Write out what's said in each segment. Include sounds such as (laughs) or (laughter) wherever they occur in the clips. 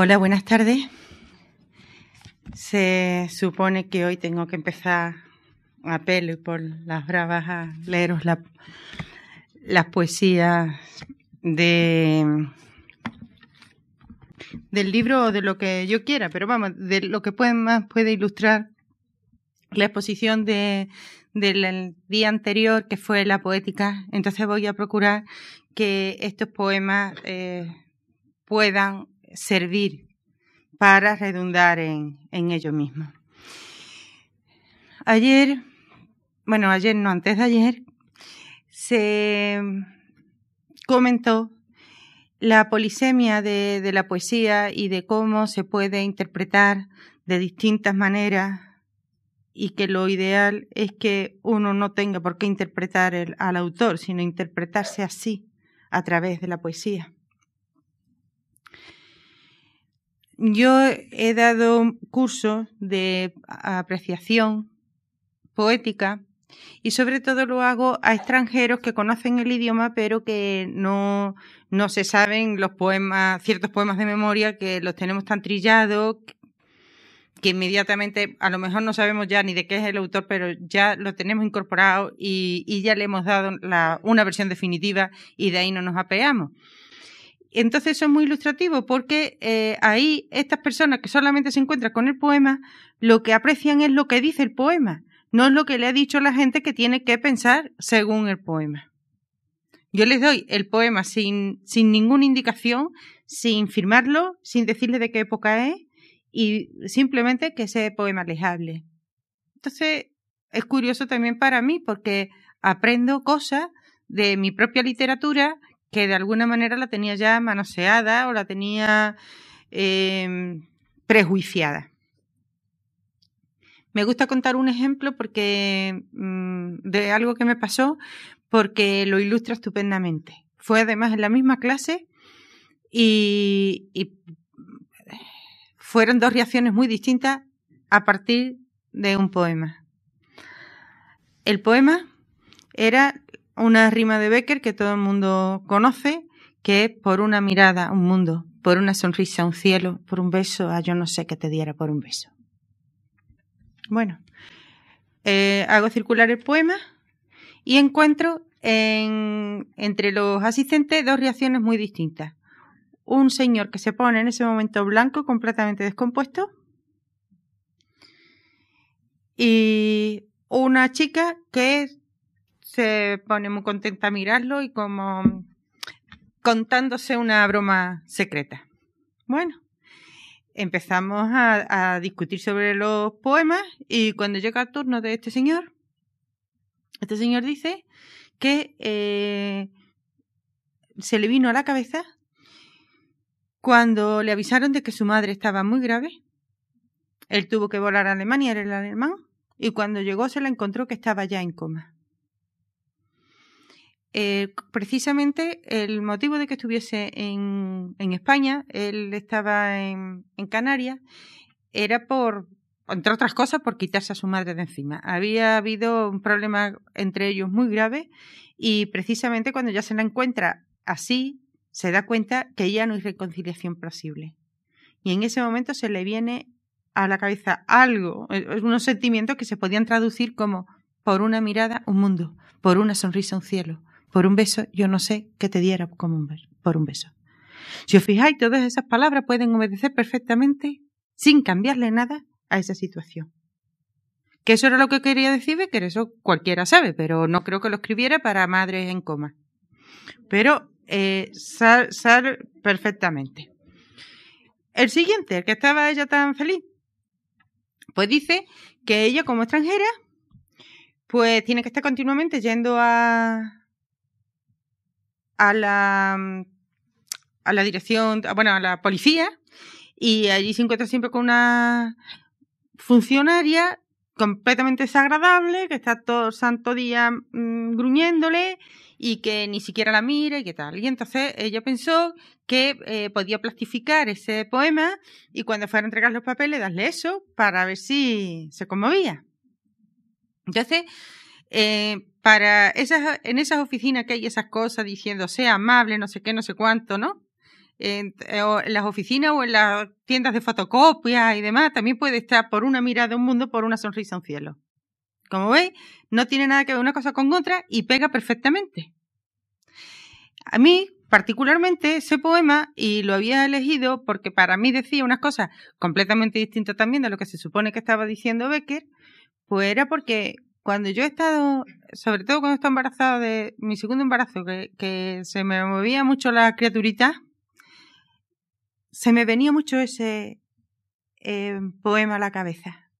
Hola, buenas tardes. Se supone que hoy tengo que empezar a pelo y por las bravas a leeros la, las poesías de del libro o de lo que yo quiera, pero vamos, de lo que puede, más puede ilustrar la exposición de, del día anterior, que fue la poética. Entonces voy a procurar que estos poemas eh, puedan servir para redundar en, ello mismo. Ayer, bueno, ayer no, antes de ayer, se comentó la polisemia de, la poesía y de cómo se puede interpretar de distintas maneras y que lo ideal es que uno no tenga por qué interpretar al autor, sino interpretarse así a través de la poesía. Yo he dado cursos de apreciación poética y sobre todo lo hago a extranjeros que conocen el idioma pero que no, no se saben los poemas, ciertos poemas de memoria que los tenemos tan trillados que inmediatamente a lo mejor no sabemos ya ni de qué es el autor, pero ya lo tenemos incorporado y, y ya le hemos dado la, una versión definitiva y de ahí no nos apeamos. Entonces eso es muy ilustrativo porque eh, ahí estas personas que solamente se encuentran con el poema, lo que aprecian es lo que dice el poema, no es lo que le ha dicho la gente que tiene que pensar según el poema. Yo les doy el poema sin, sin ninguna indicación, sin firmarlo, sin decirle de qué época es y simplemente que ese poema les hable. Entonces es curioso también para mí porque aprendo cosas de mi propia literatura que de alguna manera la tenía ya manoseada o la tenía eh, prejuiciada. Me gusta contar un ejemplo porque mmm, de algo que me pasó porque lo ilustra estupendamente. Fue además en la misma clase y, y fueron dos reacciones muy distintas a partir de un poema. El poema era una rima de Becker que todo el mundo conoce, que es por una mirada un mundo, por una sonrisa un cielo, por un beso a yo no sé qué te diera por un beso. Bueno, eh, hago circular el poema y encuentro en, entre los asistentes dos reacciones muy distintas. Un señor que se pone en ese momento blanco, completamente descompuesto, y una chica que se pone muy contenta a mirarlo y como contándose una broma secreta. Bueno, empezamos a, discutir sobre los poemas y cuando llega el turno de este señor, este señor dice que eh, se le vino a la cabeza cuando le avisaron de que su madre estaba muy grave. Él tuvo que volar a Alemania, era el alemán, y cuando llegó se la encontró que estaba ya en coma eh, precisamente el motivo de que estuviese en, España, él estaba en, en, Canarias, era por, entre otras cosas, por quitarse a su madre de encima. Había habido un problema entre ellos muy grave y precisamente cuando ya se la encuentra así, se da cuenta que ya no hay reconciliación posible. Y en ese momento se le viene a la cabeza algo, eh, unos sentimientos que se podían traducir como por una mirada un mundo, por una sonrisa un cielo, por un beso, yo no sé qué te diera como un beso, por un beso. Si os fijáis, todas esas palabras pueden obedecer perfectamente, sin cambiarle nada, a esa situación. Que eso era lo que quería decir que eso cualquiera sabe, pero no creo que lo escribiera para madres en coma. Pero eh, sal, sal perfectamente. El siguiente, el que estaba ella tan feliz, pues dice que ella como extranjera, pues tiene que estar continuamente yendo a, a la, a la dirección, bueno, a la policía, y allí se encuentra siempre con una funcionaria completamente desagradable, que está todo el santo día mmm, gruñéndole y que ni siquiera la mira y qué tal. Y entonces ella pensó que eh, podía plastificar ese poema y cuando fuera a entregar los papeles darle eso para ver si se conmovía. Entonces, eh, para esas, en esas oficinas que hay esas cosas diciendo sea amable, no sé qué, no sé cuánto, ¿no? en, eh, las oficinas o en las tiendas de fotocopia y demás, también puede estar por una mirada un mundo, por una sonrisa un cielo. Como veis, no tiene nada que ver una cosa con otra y pega perfectamente. A mí, particularmente, ese poema, y lo había elegido porque para mí decía unas cosas completamente distintas también de lo que se supone que estaba diciendo Becker, pues era porque cuando yo he estado, sobre todo cuando estaba embarazada de mi segundo embarazo, que, se me movía mucho la criaturita, se me venía mucho ese eh, poema a la cabeza.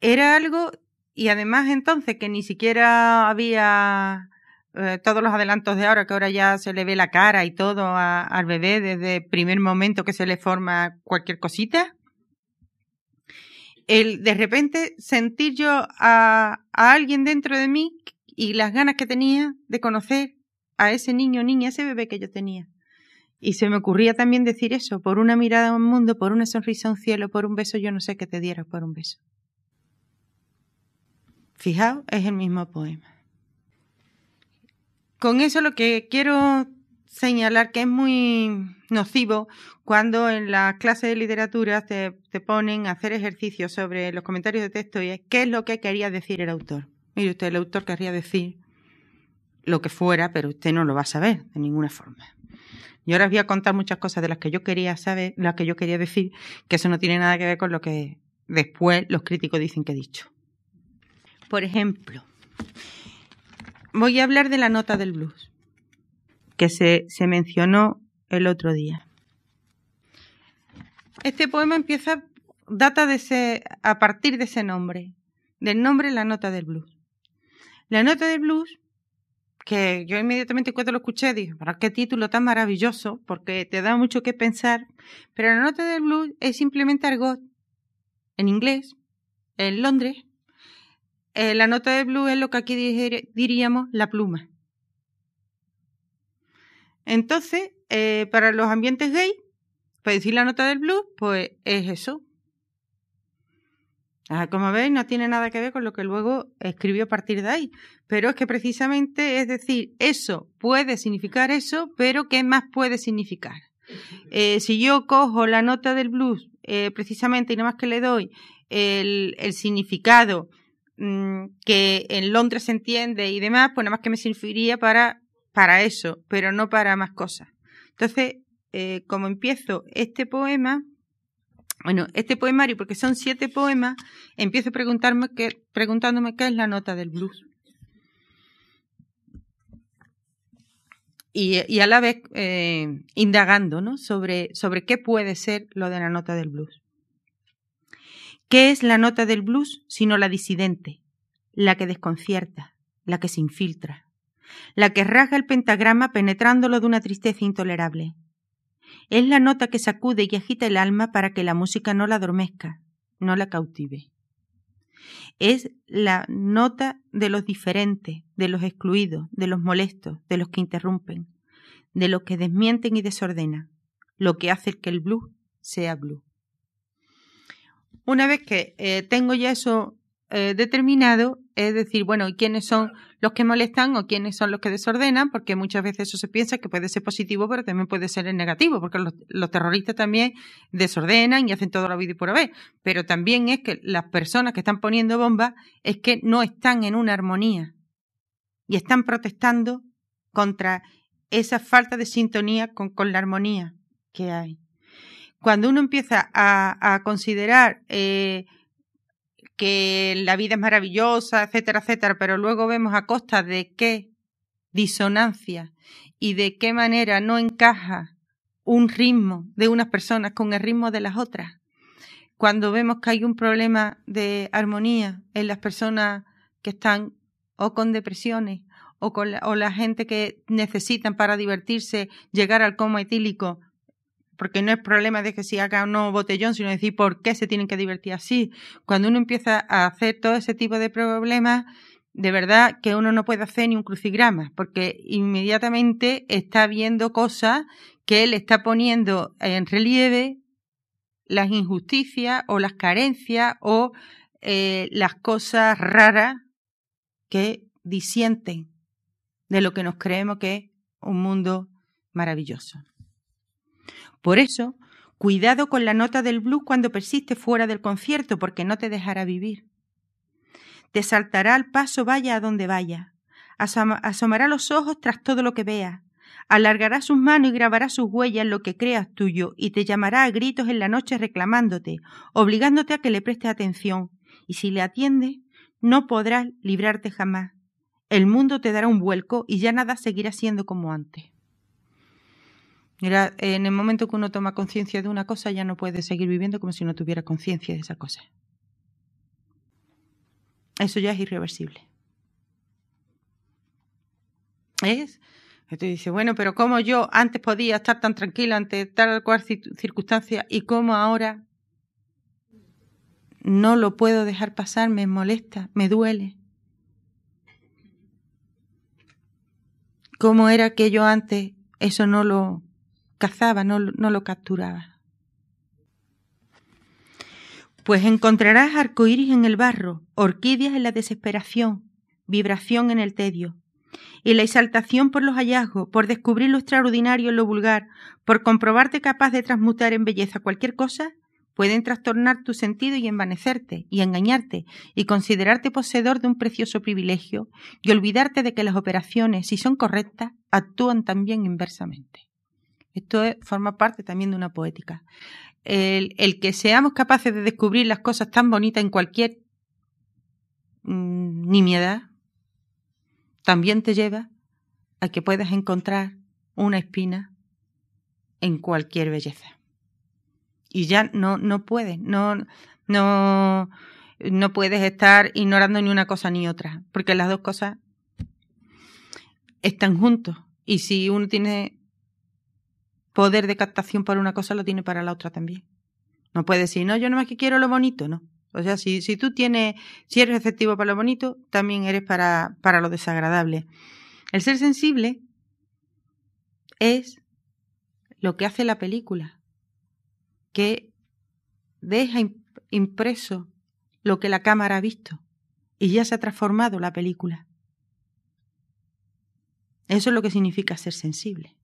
Era algo, y además entonces que ni siquiera había eh, todos los adelantos de ahora, que ahora ya se le ve la cara y todo a, al bebé desde el primer momento que se le forma cualquier cosita. El de repente sentir yo a, alguien dentro de mí y las ganas que tenía de conocer a ese niño, niña, ese bebé que yo tenía. Y se me ocurría también decir eso, por una mirada a un mundo, por una sonrisa a un cielo, por un beso, yo no sé qué te diera por un beso. Fijaos, es el mismo poema. Con eso lo que quiero señalar que es muy nocivo cuando en las clases de literatura te, te, ponen a hacer ejercicios sobre los comentarios de texto y es qué es lo que quería decir el autor. Mire usted, el autor querría decir lo que fuera, pero usted no lo va a saber de ninguna forma. Y ahora os voy a contar muchas cosas de las que yo quería saber, las que yo quería decir, que eso no tiene nada que ver con lo que después los críticos dicen que he dicho. Por ejemplo, voy a hablar de la nota del blues, que se, se mencionó el otro día. Este poema empieza, data de ese, a partir de ese nombre, del nombre La nota del blues. La nota del blues, que yo inmediatamente cuando lo escuché dije, ¿para qué título tan maravilloso? Porque te da mucho que pensar, pero la nota del blues es simplemente argot en inglés, en Londres, eh, la nota de blues es lo que aquí diríamos la pluma. Entonces, eh, para los ambientes gay, para decir la nota del blues, pues es eso. Ah, como veis, no tiene nada que ver con lo que luego escribió a partir de ahí. Pero es que precisamente es decir, eso puede significar eso, pero ¿qué más puede significar? Eh, si yo cojo la nota del blues, eh, precisamente, y nada más que le doy el, el significado Mm, que en Londres se entiende y demás, pues nada más que me serviría para, para eso, pero no para más cosas. Entonces, eh, como empiezo este poema, bueno, este poemario, porque son siete poemas, empiezo preguntarme qué, preguntándome qué es la nota del blues. Y, y a la vez eh, indagando ¿no? sobre, sobre qué puede ser lo de la nota del blues. ¿Qué es la nota del blues sino la disidente, la que desconcierta, la que se infiltra, la que rasga el pentagrama penetrándolo de una tristeza intolerable? Es la nota que sacude y agita el alma para que la música no la adormezca, no la cautive. Es la nota de los diferentes, de los excluidos, de los molestos, de los que interrumpen, de los que desmienten y desordenan, lo que hace que el blues sea blues. Una vez que eh, tengo ya eso eh, determinado, es decir, bueno, ¿y quiénes son los que molestan o quiénes son los que desordenan? Porque muchas veces eso se piensa que puede ser positivo, pero también puede ser negativo, porque los, terroristas también desordenan y hacen todo lo vida y por haber. Pero también es que las personas que están poniendo bombas es que no están en una armonía y están protestando contra esa falta de sintonía con, la armonía que hay cuando uno empieza a, a considerar eh, que la vida es maravillosa, etcétera, etcétera, pero luego vemos a costa de qué disonancia y de qué manera no encaja un ritmo de unas personas con el ritmo de las otras. Cuando vemos que hay un problema de armonía en las personas que están o con depresiones o con la, o la gente que necesitan para divertirse llegar al coma etílico porque no es problema de que si haga un nuevo botellón, sino decir por qué se tienen que divertir así. Cuando uno empieza a hacer todo ese tipo de problemas, de verdad que uno no puede hacer ni un crucigrama, porque inmediatamente está viendo cosas que él está poniendo en relieve las injusticias o las carencias o eh, las cosas raras que disienten de lo que nos creemos que es un mundo maravilloso. Por eso, cuidado con la nota del blues cuando persiste fuera del concierto, porque no te dejará vivir. Te saltará al paso vaya a donde vaya, asomará los ojos tras todo lo que vea, alargará sus manos y grabará sus huellas en lo que creas tuyo, y te llamará a gritos en la noche reclamándote, obligándote a que le prestes atención, y si le atiendes, no podrás librarte jamás. El mundo te dará un vuelco y ya nada seguirá siendo como antes. Mira, en el momento que uno toma conciencia de una cosa, ya no puede seguir viviendo como si no tuviera conciencia de esa cosa. Eso ya es irreversible. ¿Es? Entonces dice, bueno, pero ¿cómo yo antes podía estar tan tranquila ante tal cual circunstancia y cómo ahora no lo puedo dejar pasar, me molesta, me duele? ¿Cómo era que yo antes eso no lo cazaba, no, no lo capturaba? Pues encontrarás arcoíris en el barro, orquídeas en la desesperación, vibración en el tedio, y la exaltación por los hallazgos, por descubrir lo extraordinario en lo vulgar, por comprobarte capaz de transmutar en belleza cualquier cosa, pueden trastornar tu sentido y envanecerte, y engañarte, y considerarte poseedor de un precioso privilegio, y olvidarte de que las operaciones, si son correctas, actúan también inversamente. Esto forma parte también de una poética. El, el, que seamos capaces de descubrir las cosas tan bonitas en cualquier mm, nimiedad, también te lleva a que puedas encontrar una espina en cualquier belleza. Y ya no, no puedes, no, no, no puedes estar ignorando ni una cosa ni otra, porque las dos cosas están juntos. Y si uno tiene poder de captación para una cosa, lo tiene para la otra también. No puedes decir, no, yo no más que quiero lo bonito, no. O sea, si, si tú tienes, si eres receptivo para lo bonito, también eres para, para lo desagradable. El ser sensible es lo que hace la película, que deja impreso lo que la cámara ha visto y ya se ha transformado la película. Eso es lo que significa ser sensible.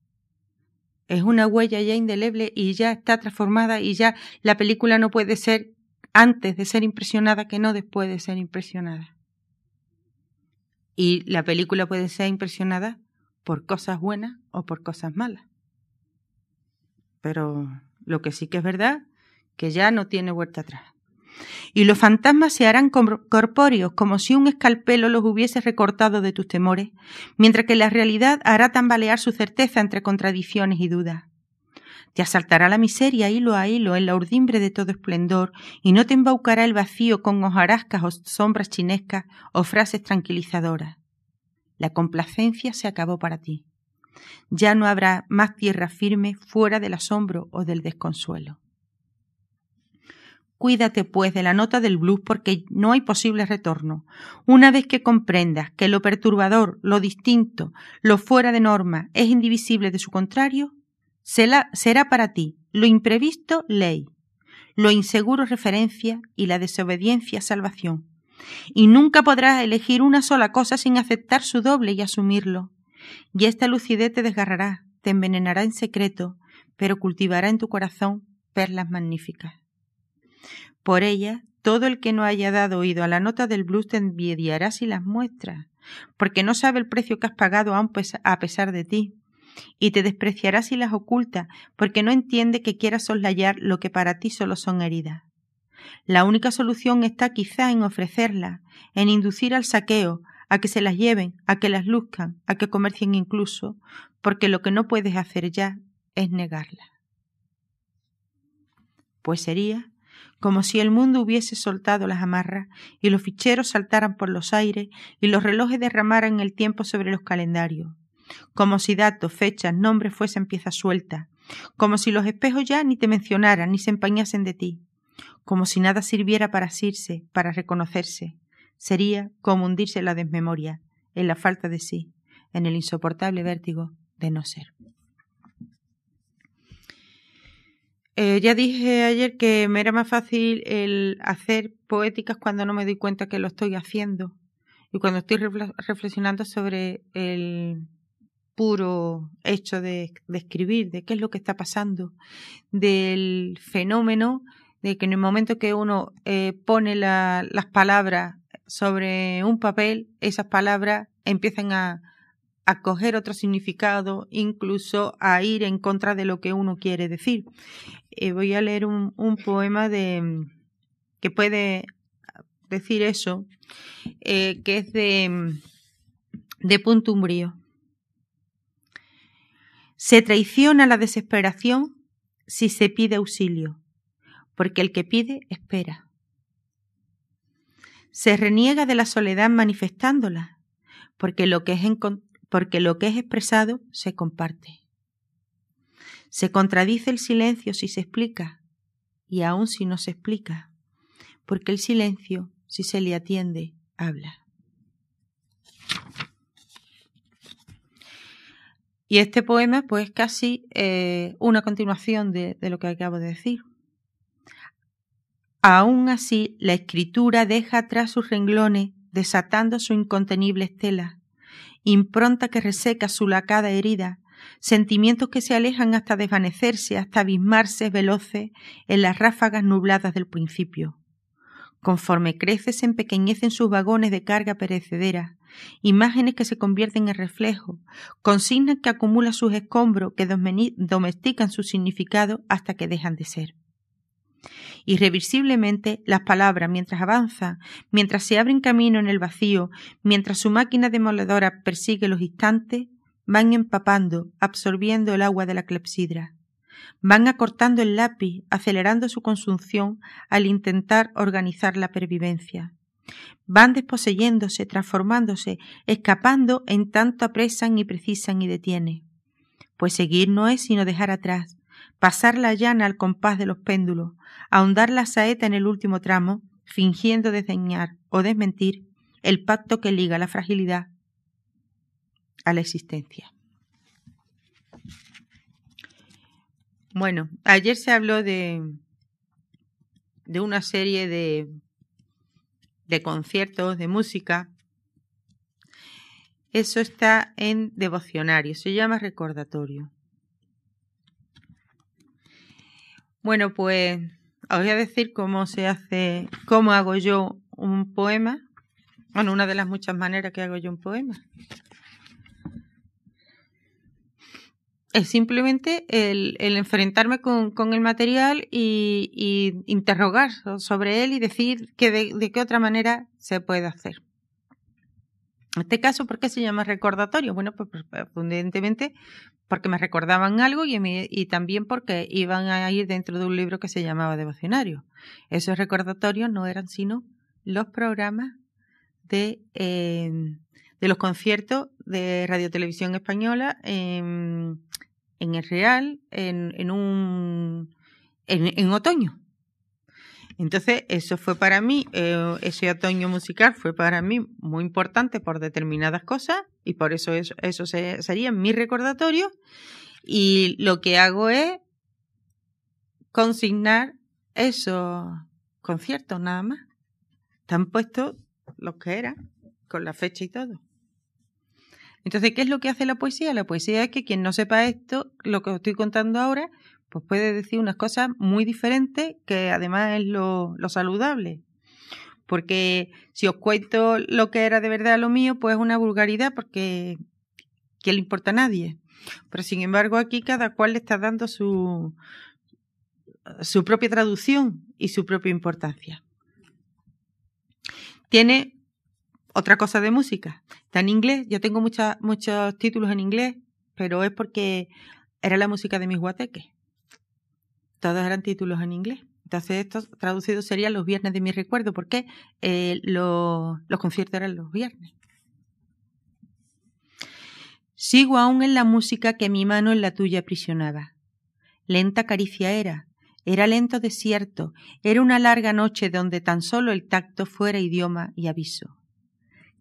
Es una huella ya indeleble y ya está transformada y ya la película no puede ser antes de ser impresionada que no después de ser impresionada. Y la película puede ser impresionada por cosas buenas o por cosas malas. Pero lo que sí que es verdad, que ya no tiene vuelta atrás. Y los fantasmas se harán corpóreos como si un escalpelo los hubiese recortado de tus temores, mientras que la realidad hará tambalear su certeza entre contradicciones y dudas. Te asaltará la miseria hilo a hilo en la urdimbre de todo esplendor, y no te embaucará el vacío con hojarascas o sombras chinescas o frases tranquilizadoras. La complacencia se acabó para ti. Ya no habrá más tierra firme fuera del asombro o del desconsuelo. Cuídate, pues, de la nota del blues porque no hay posible retorno. Una vez que comprendas que lo perturbador, lo distinto, lo fuera de norma es indivisible de su contrario, será para ti lo imprevisto ley, lo inseguro referencia y la desobediencia salvación. Y nunca podrás elegir una sola cosa sin aceptar su doble y asumirlo. Y esta lucidez te desgarrará, te envenenará en secreto, pero cultivará en tu corazón perlas magníficas. Por ella, todo el que no haya dado oído a la nota del blues te envidiará si las muestras, porque no sabe el precio que has pagado aún a pesar de ti y te despreciará si las oculta, porque no entiende que quieras soslayar lo que para ti solo son heridas. La única solución está quizá en ofrecerlas, en inducir al saqueo, a que se las lleven, a que las luzcan, a que comercien incluso, porque lo que no puedes hacer ya es negarlas. Pues sería como si el mundo hubiese soltado las amarras y los ficheros saltaran por los aires y los relojes derramaran el tiempo sobre los calendarios, como si datos, fechas, nombres fuesen piezas sueltas, como si los espejos ya ni te mencionaran ni se empañasen de ti, como si nada sirviera para asirse, para reconocerse. Sería como hundirse en la desmemoria, en la falta de sí, en el insoportable vértigo de no ser. Eh, ya dije ayer que me era más fácil el hacer poéticas cuando no me doy cuenta que lo estoy haciendo. Y cuando estoy reflexionando sobre el, puro hecho de, escribir, de qué es lo que está pasando, del fenómeno de que en el momento que uno eh, pone las palabras sobre un papel, esas palabras empiezan a, a coger otro significado, incluso a ir en contra de lo que uno quiere decir. Eh, voy a leer un, poema de que puede decir eso, eh, que es de, de Punto Umbrío. Se traiciona la desesperación si se pide auxilio, porque el que pide espera. Se reniega de la soledad manifestándola, porque lo que es, porque lo que es expresado se comparte. Se contradice el silencio si se explica, y aun si no se explica, porque el silencio, si se le atiende, habla. Y este poema, pues casi eh, una continuación de, de lo que acabo de decir. Aún así, la escritura deja atrás sus renglones, desatando su incontenible estela, impronta que reseca su lacada herida, sentimientos que se alejan hasta desvanecerse, hasta abismarse veloces en las ráfagas nubladas del principio. Conforme crece se empequeñecen sus vagones de carga perecedera, imágenes que se convierten en reflejo, consignas que acumulan sus escombros, que domestican su significado hasta que dejan de ser. Irreversiblemente, las palabras, mientras avanzan, mientras se abren camino en el vacío, mientras su máquina demoledora persigue los instantes, van empapando, absorbiendo el agua de la clepsidra. Van acortando el lápiz, acelerando su consunción al intentar organizar la pervivencia van desposeyéndose, transformándose, escapando en tanto apresan y precisan y detienen. Pues seguir no es sino dejar atrás, pasar la llana al compás de los péndulos, ahondar la saeta en el último tramo, fingiendo desdeñar o desmentir el pacto que liga la fragilidad a la existencia. Bueno, ayer se habló de, de una serie de de conciertos, de música. Eso está en devocionario, se llama recordatorio. Bueno, pues os voy a decir cómo se hace, cómo hago yo un poema. Bueno, una de las muchas maneras que hago yo un poema. es simplemente el, enfrentarme con, el material y, interrogar sobre él y decir que de, qué otra manera se puede hacer. En este caso, ¿por qué se llama recordatorio? Bueno, pues, pues, pues evidentemente porque me recordaban algo y, también porque iban a ir dentro de un libro que se llamaba Devocionario. Esos recordatorios no eran sino los programas de, de los conciertos de Radio Televisión Española en, el Real en un en, otoño. Entonces, eso fue para mí, eh, ese otoño musical fue para mí muy importante por determinadas cosas y por eso eso, eso sería mi recordatorio. Y lo que hago es consignar esos conciertos nada más. Están puestos los que eran, con la fecha y todo. Entonces, ¿qué es lo que hace la poesía? La poesía es que quien no sepa esto, lo que os estoy contando ahora, pues puede decir unas cosas muy diferentes que además es lo, saludable. Porque si os cuento lo que era de verdad lo mío, pues es una vulgaridad porque ¿qué le importa a nadie? Pero sin embargo aquí cada cual le está dando su, su propia traducción y su propia importancia. Tiene otra cosa de música. Está en inglés. Yo tengo muchos títulos en inglés, pero es porque era la música de mis guateques. Todos eran títulos en inglés. Entonces, estos traducidos serían los viernes de mi recuerdo, porque eh, los conciertos eran los viernes. Sigo aún en la música que mi mano en la tuya aprisionaba. Lenta caricia era, era lento desierto, era una larga noche donde tan solo el tacto fuera idioma y aviso.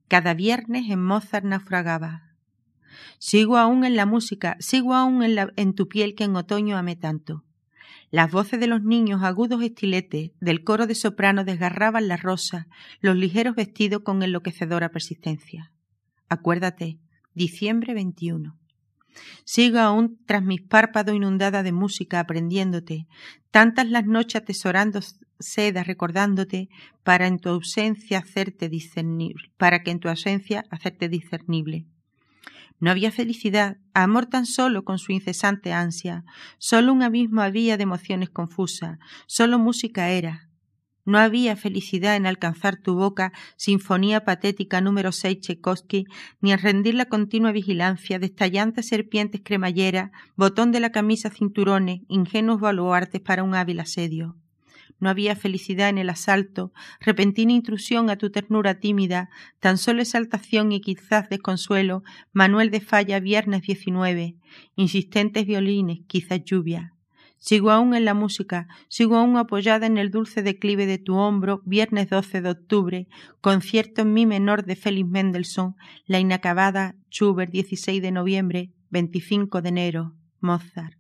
Cada viernes en Mozart naufragaba. Sigo aún en la música, sigo aún en, en tu piel que en otoño amé tanto. Las voces de los niños agudos estiletes del coro de soprano desgarraban la rosa, los ligeros vestidos con enloquecedora persistencia. Acuérdate, diciembre 21. Sigo aún tras mis párpados inundada de música aprendiéndote, tantas las noches atesorando seda recordándote para en tu ausencia hacerte discernible, para que en tu ausencia hacerte discernible. No había felicidad, amor tan solo con su incesante ansia, solo un abismo había de emociones confusas, solo música era, no había felicidad en alcanzar tu boca, sinfonía patética número 6 Tchaikovsky, ni en rendir la continua vigilancia de estallantes serpientes cremalleras, botón de la camisa cinturones, ingenuos baluartes para un hábil asedio. No había felicidad en el asalto, repentina intrusión a tu ternura tímida, tan solo exaltación y quizás desconsuelo, Manuel de Falla, viernes 19, insistentes violines, quizás lluvia. Sigo aún en la música, sigo aún apoyada en el dulce declive de tu hombro, viernes 12 de octubre, concierto en mi menor de Félix Mendelssohn, la inacabada Schubert 16 de noviembre, 25 de enero, Mozart,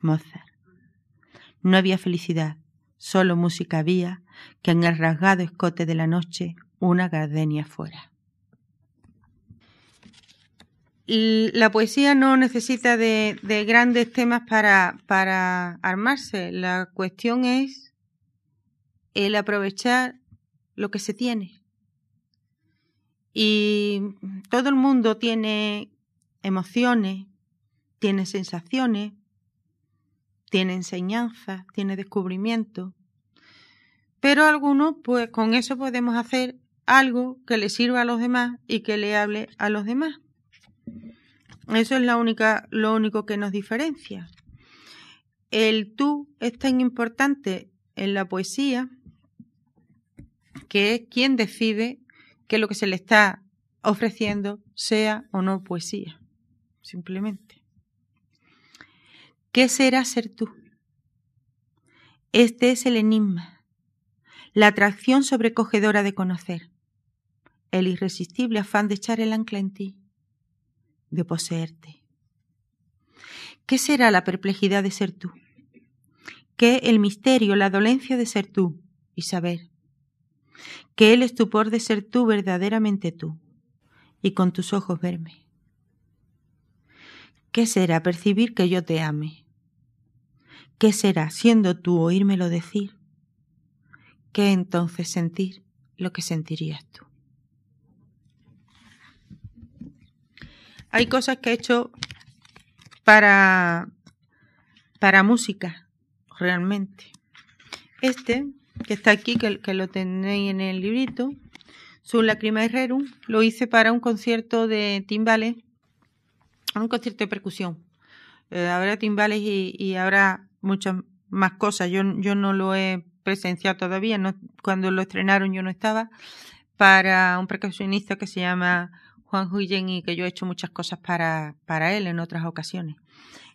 Mozart. No había felicidad, solo música había, que en el rasgado escote de la noche una gardenia fuera la poesía no necesita de, grandes temas para, para armarse. La cuestión es el aprovechar lo que se tiene. Y todo el mundo tiene emociones, tiene sensaciones, tiene enseñanza, tiene descubrimiento. Pero algunos, pues con eso podemos hacer algo que le sirva a los demás y que le hable a los demás. Eso es la única, lo único que nos diferencia. El tú es tan importante en la poesía que es quien decide que lo que se le está ofreciendo sea o no poesía. Simplemente. ¿Qué será ser tú? Este es el enigma, la atracción sobrecogedora de conocer, el irresistible afán de echar el ancla en ti de poseerte. ¿Qué será la perplejidad de ser tú? ¿Qué el misterio, la dolencia de ser tú y saber? ¿Qué el estupor de ser tú verdaderamente tú y con tus ojos verme? ¿Qué será percibir que yo te ame? ¿Qué será siendo tú oírmelo decir? ¿Qué entonces sentir lo que sentirías tú? hay cosas que he hecho para, para música, realmente. Este, que está aquí, que, lo tenéis en el librito, Sun Lacrima Rerum, lo hice para un concierto de timbales, un concierto de percusión. Eh, habrá timbales y, y, habrá muchas más cosas. Yo, yo no lo he presenciado todavía, no, cuando lo estrenaron yo no estaba, para un percusionista que se llama Juan Huyen y que yo he hecho muchas cosas para, para él en otras ocasiones.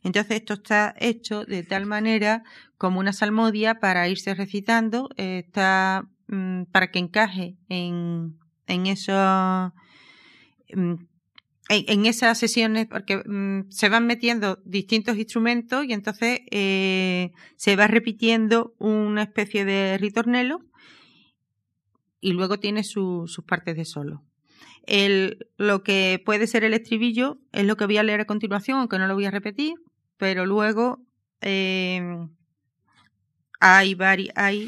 Entonces esto está hecho de tal manera como una salmodia para irse recitando, está mm, para que encaje en, en eso mm, en, esas sesiones, porque mm, se van metiendo distintos instrumentos y entonces eh, se va repitiendo una especie de ritornelo y luego tiene sus partes de solo el, lo que puede ser el estribillo es lo que voy a leer a continuación, aunque no lo voy a repetir, pero luego eh, hay, vari, hay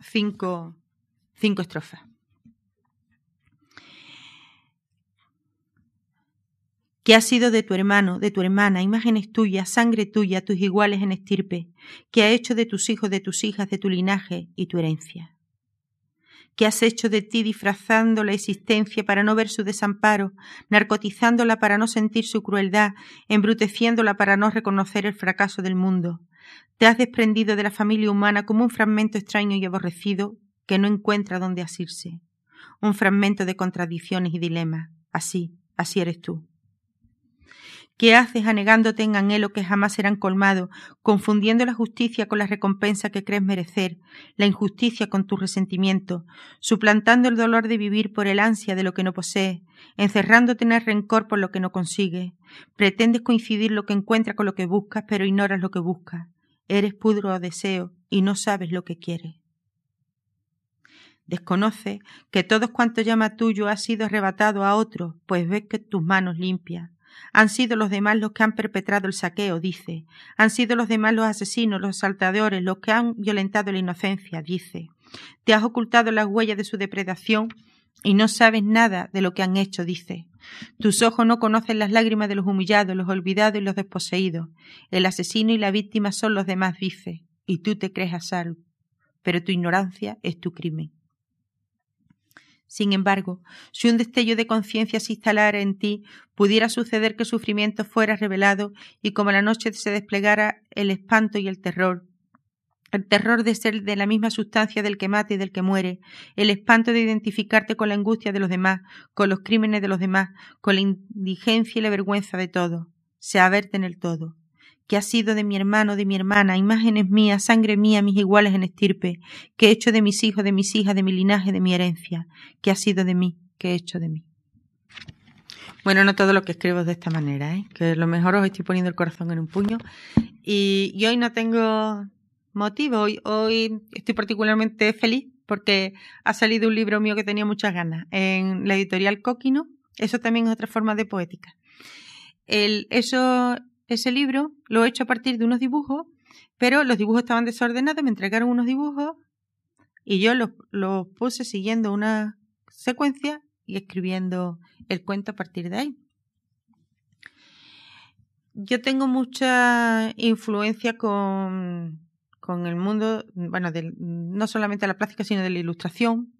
cinco, cinco estrofas. ¿Qué ha sido de tu hermano, de tu hermana, imágenes tuyas, sangre tuya, tus iguales en estirpe? ¿Qué ha hecho de tus hijos, de tus hijas, de tu linaje y tu herencia? ¿Qué has hecho de ti disfrazando la existencia para no ver su desamparo, narcotizándola para no sentir su crueldad, embruteciéndola para no reconocer el fracaso del mundo. Te has desprendido de la familia humana como un fragmento extraño y aborrecido que no encuentra dónde asirse. Un fragmento de contradicciones y dilemas. Así, así eres tú. ¿Qué haces anegándote en anhelo que jamás serán colmados, confundiendo la justicia con la recompensa que crees merecer, la injusticia con tu resentimiento, suplantando el dolor de vivir por el ansia de lo que no posees, encerrándote en el rencor por lo que no consigues? Pretendes coincidir lo que encuentras con lo que buscas, pero ignoras lo que buscas. Eres pudro o deseo y no sabes lo que quieres. Desconoce que todos cuanto llama tuyo ha sido arrebatado a otro, pues ves que tus manos limpias. Han sido los demás los que han perpetrado el saqueo, dice. Han sido los demás los asesinos, los saltadores, los que han violentado la inocencia, dice. Te has ocultado las huellas de su depredación y no sabes nada de lo que han hecho, dice. Tus ojos no conocen las lágrimas de los humillados, los olvidados y los desposeídos. El asesino y la víctima son los demás, dice. Y tú te crees a salvo. Pero tu ignorancia es tu crimen. Sin embargo, si un destello de conciencia se instalara en ti, pudiera suceder que el sufrimiento fuera revelado y como la noche se desplegara el espanto y el terror, el terror de ser de la misma sustancia del que mata y del que muere, el espanto de identificarte con la angustia de los demás, con los crímenes de los demás, con la indigencia y la vergüenza de todo, se averte en el todo que ha sido de mi hermano, de mi hermana, imágenes mías, sangre mía, mis iguales en estirpe, que he hecho de mis hijos, de mis hijas, de mi linaje, de mi herencia, que ha sido de mí, que he hecho de mí. Bueno, no todo lo que escribo es de esta manera, ¿eh? que lo mejor os estoy poniendo el corazón en un puño. Y, hoy no tengo motivo, hoy, hoy estoy particularmente feliz porque ha salido un libro mío que tenía muchas ganas en la editorial Coquino. Eso también es otra forma de poética. El, eso ese libro lo he hecho a partir de unos dibujos, pero los dibujos estaban desordenados, me entregaron unos dibujos y yo los, puse siguiendo una secuencia y escribiendo el cuento a partir de ahí. Yo tengo mucha influencia con, con el mundo, bueno, no solamente de la plástica, sino de la ilustración,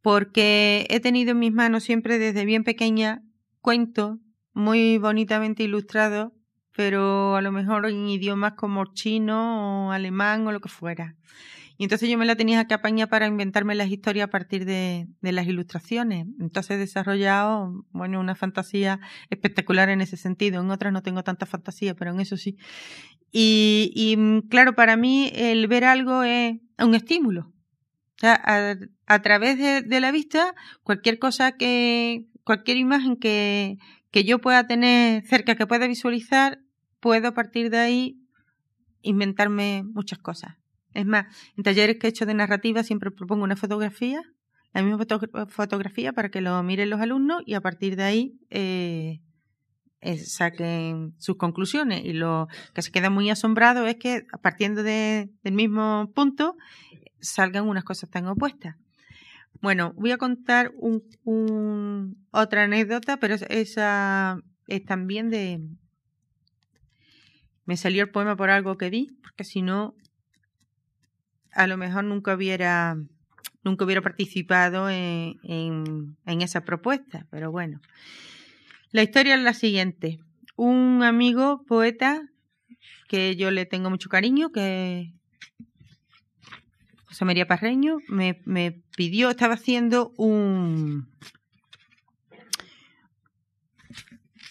porque he tenido en mis manos siempre desde bien pequeña cuentos muy bonitamente ilustrados pero a lo mejor en idiomas como chino o alemán o lo que fuera. Y entonces yo me la tenía que apañar para inventarme las historias a partir de, las ilustraciones. Entonces he desarrollado, bueno, una fantasía espectacular en ese sentido. En otras no tengo tanta fantasía, pero en eso sí. Y, mm, claro, para mí el ver algo es un estímulo. A, través de, de, la vista, cualquier cosa que, cualquier imagen que, que yo pueda tener cerca, que pueda visualizar, puedo a partir de ahí inventarme muchas cosas. Es más, en talleres que he hecho de narrativa siempre propongo una fotografía, la misma fotografía para que lo miren los alumnos y a partir de ahí eh, eh, saquen sus conclusiones. Y lo que se queda muy asombrado es que partiendo de, del mismo punto salgan unas cosas tan opuestas. Bueno, voy a contar un, otra anécdota, pero esa es también de... Me salió el poema por algo que di, porque si no, a lo mejor nunca hubiera, nunca hubiera participado en, en esa propuesta, pero bueno. La historia es la siguiente. Un amigo poeta que yo le tengo mucho cariño, que José María Parreño, me, me pidió, estaba haciendo un,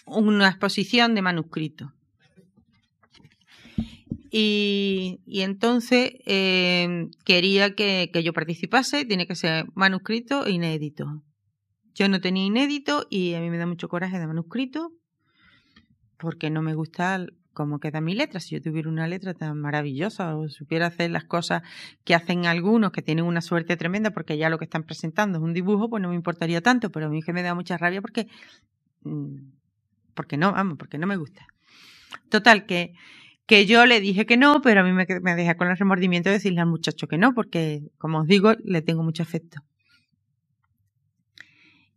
una exposición de manuscritos. Y, y, entonces eh, quería que, que, yo participase, tiene que ser manuscrito e inédito. Yo no tenía inédito y a mí me da mucho coraje de manuscrito porque no me gusta cómo queda mi letra. Si yo tuviera una letra tan maravillosa o supiera hacer las cosas que hacen algunos que tienen una suerte tremenda porque ya lo que están presentando es un dibujo, pues no me importaría tanto, pero a mí que me da mucha rabia porque mm, porque no, vamos, porque no me gusta. Total que que yo le dije que no, pero a mí me, deja con el remordimiento de decirle al muchacho que no, porque, como os digo, le tengo mucho afecto.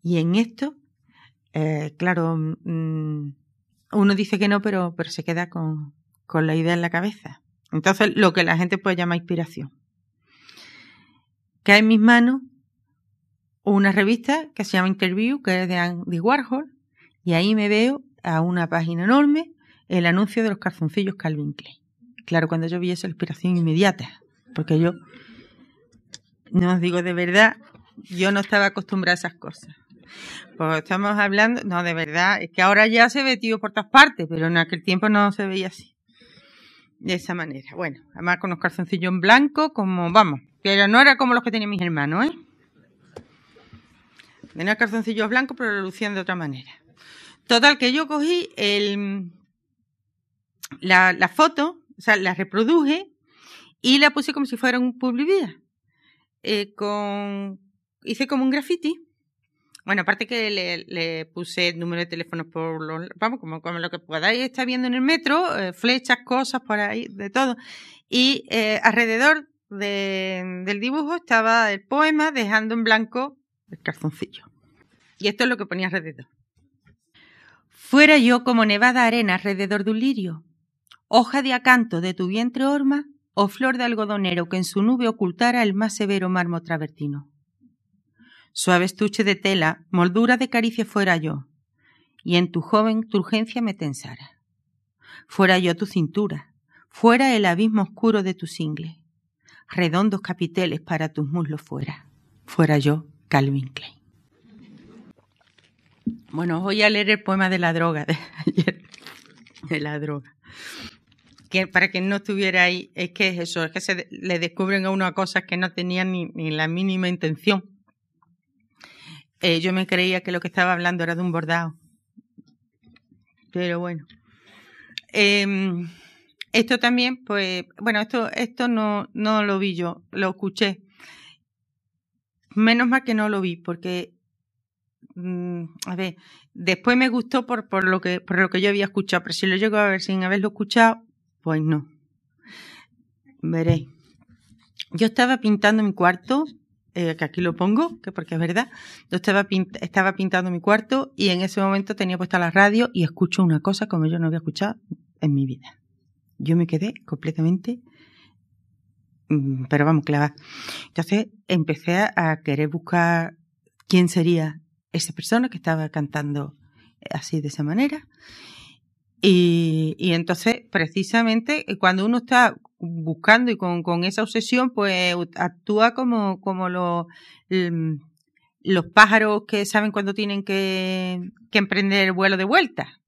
Y en esto, eh, claro, mm, uno dice que no, pero, pero se queda con, con la idea en la cabeza. Entonces, lo que la gente puede llamar inspiración. Cae en mis manos una revista que se llama Interview, que es de Andy Warhol, y ahí me veo a una página enorme el anuncio de los calzoncillos Calvin Klein. Claro, cuando yo vi esa inspiración inmediata, porque yo, no os digo de verdad, yo no estaba acostumbrada a esas cosas. Pues estamos hablando, no, de verdad, es que ahora ya se ve tío por todas partes, pero en aquel tiempo no se veía así. De esa manera. Bueno, además con los calzoncillos en blanco, como, vamos, pero no era como los que tenían mis hermanos, ¿eh? Tenía calzoncillos blancos, pero lo lucían de otra manera. Total, que yo cogí el, la, la foto, o sea, la reproduje y la puse como si fuera un publicidad. eh, con hice como un graffiti. Bueno, aparte que le, puse el número de teléfono por los, vamos, como, como lo que podáis estar viendo en el metro, eh, flechas, cosas por ahí, de todo. Y eh, alrededor del dibujo estaba el poema dejando en blanco el calzoncillo. Y esto es lo que ponía alrededor. Fuera yo como nevada arena alrededor de un lirio, hoja de acanto de tu vientre orma, o flor de algodonero que en su nube ocultara el más severo mármol travertino. Suave estuche de tela, moldura de caricia fuera yo, y en tu joven tu urgencia me tensara. Fuera yo tu cintura, fuera el abismo oscuro de tu single, redondos capiteles para tus muslos fuera, fuera yo Calvin Klein. Bueno, voy a leer el poema de la droga de (laughs) ayer, de la droga que para quien no estuviera ahí, es que es eso, es que se le descubren a uno cosas que no tenían ni, la mínima intención. Eh, yo me creía que lo que estaba hablando era de un bordado. Pero bueno. Em, esto también, pues, bueno, esto, esto no, no lo vi yo, lo escuché. Menos mal que no lo vi, porque mm, a ver, después me gustó por, por, lo que, por lo que yo había escuchado, pero si lo llego a ver sin haberlo escuchado, pues no. Veréis. Yo estaba pintando mi cuarto, eh, que aquí lo pongo, que porque es verdad. Yo estaba, estaba pintando mi cuarto y en ese momento tenía puesta la radio y escucho una cosa como yo no había escuchado en mi vida. Yo me quedé completamente, mm, pero vamos, clavada. Entonces empecé a querer buscar quién sería esa persona que estaba cantando así de esa manera y, y entonces, precisamente, eh, cuando uno está buscando y con, esa obsesión, pues actúa como, como los, pájaros que saben cuando tienen que, que emprender el vuelo de vuelta.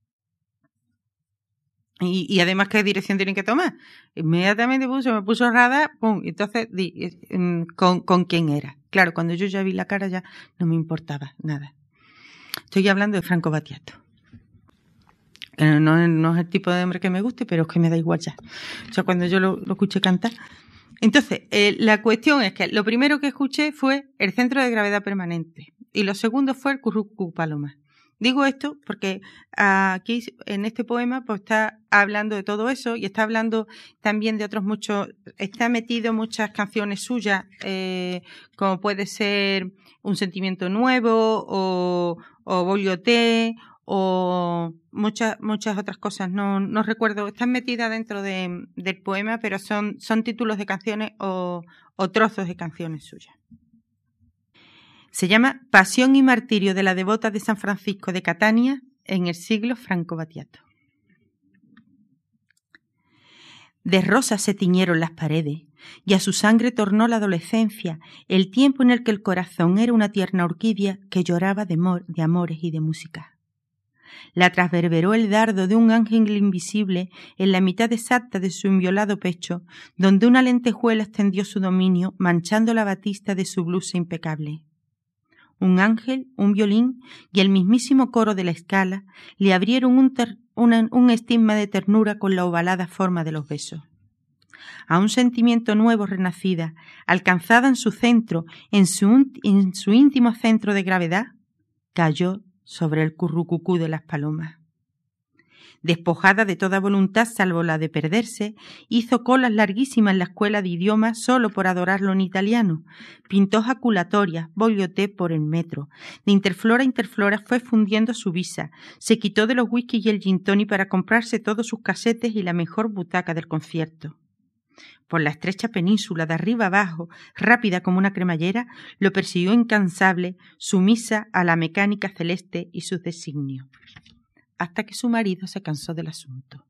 Y, además qué dirección tienen que tomar. Inmediatamente puso, me puso radar, pum, entonces di, mm, con, con quién era. Claro, cuando yo ya vi la cara ya no me importaba nada. Estoy hablando de Franco Battiato. No, no, es el tipo de hombre que me guste, pero es que me da igual ya. O sea, cuando yo lo, escuché cantar. Entonces, eh, la cuestión es que lo primero que escuché fue el centro de gravedad permanente y lo segundo fue el currucu paloma. Digo esto porque aquí en este poema pues está hablando de todo eso y está hablando también de otros muchos, está metido muchas canciones suyas, eh, como puede ser Un sentimiento nuevo o, o o muchas muchas otras cosas. No, no recuerdo, están metidas dentro de, del poema, pero son, son títulos de canciones o, o trozos de canciones suyas. Se llama Pasión y Martirio de la Devota de San Francisco de Catania en el siglo Franco Batiato. De rosas se tiñeron las paredes, y a su sangre tornó la adolescencia, el tiempo en el que el corazón era una tierna orquídea que lloraba de, de amores y de música la trasverberó el dardo de un ángel invisible en la mitad exacta de su inviolado pecho, donde una lentejuela extendió su dominio, manchando la batista de su blusa impecable. Un ángel, un violín y el mismísimo coro de la escala le abrieron un, estigma de ternura con la ovalada forma de los besos a un sentimiento nuevo renacida, alcanzada en su centro, en su íntimo centro de gravedad, cayó sobre el currucucú de las palomas. Despojada de toda voluntad salvo la de perderse, hizo colas larguísimas en la escuela de idiomas solo por adorarlo en italiano. Pintó jaculatorias, bolioté por el metro. De interflora a interflora fue fundiendo su visa. Se quitó de los whisky y el gin para comprarse todos sus casetes y la mejor butaca del concierto por la estrecha península de arriba abajo, rápida como una cremallera, lo persiguió incansable, sumisa a la mecánica celeste y sus designios, hasta que su marido se cansó del asunto,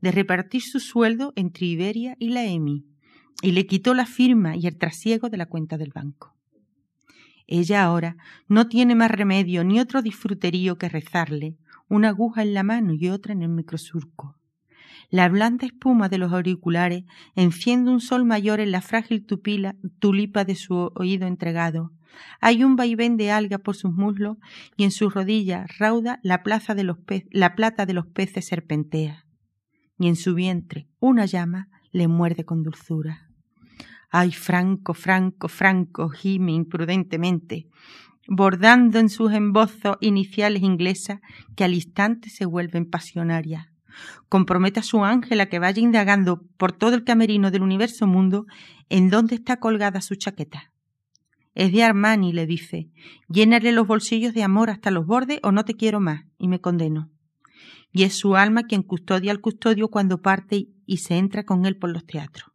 de repartir su sueldo entre Iberia y la EMI, y le quitó la firma y el trasiego de la cuenta del banco. Ella ahora no tiene más remedio ni otro disfruterío que rezarle, una aguja en la mano y otra en el microsurco la blanda espuma de los auriculares enciende un sol mayor en la frágil tupila, tulipa de su oído entregado. Hay un vaivén de alga por sus muslos y en sus rodillas rauda la, plaza de los la plata de los peces serpentea. Y en su vientre una llama le muerde con dulzura. Ay, Franco, Franco, Franco, gime imprudentemente, bordando en sus embozos iniciales inglesas que al instante se vuelven pasionarias. Compromete a su ángel a que vaya indagando por todo el camerino del universo mundo en dónde está colgada su chaqueta. Es de Armani, le dice. Llénale los bolsillos de amor hasta los bordes o no te quiero más, y me condeno. Y es su alma quien custodia al custodio cuando parte y se entra con él por los teatros.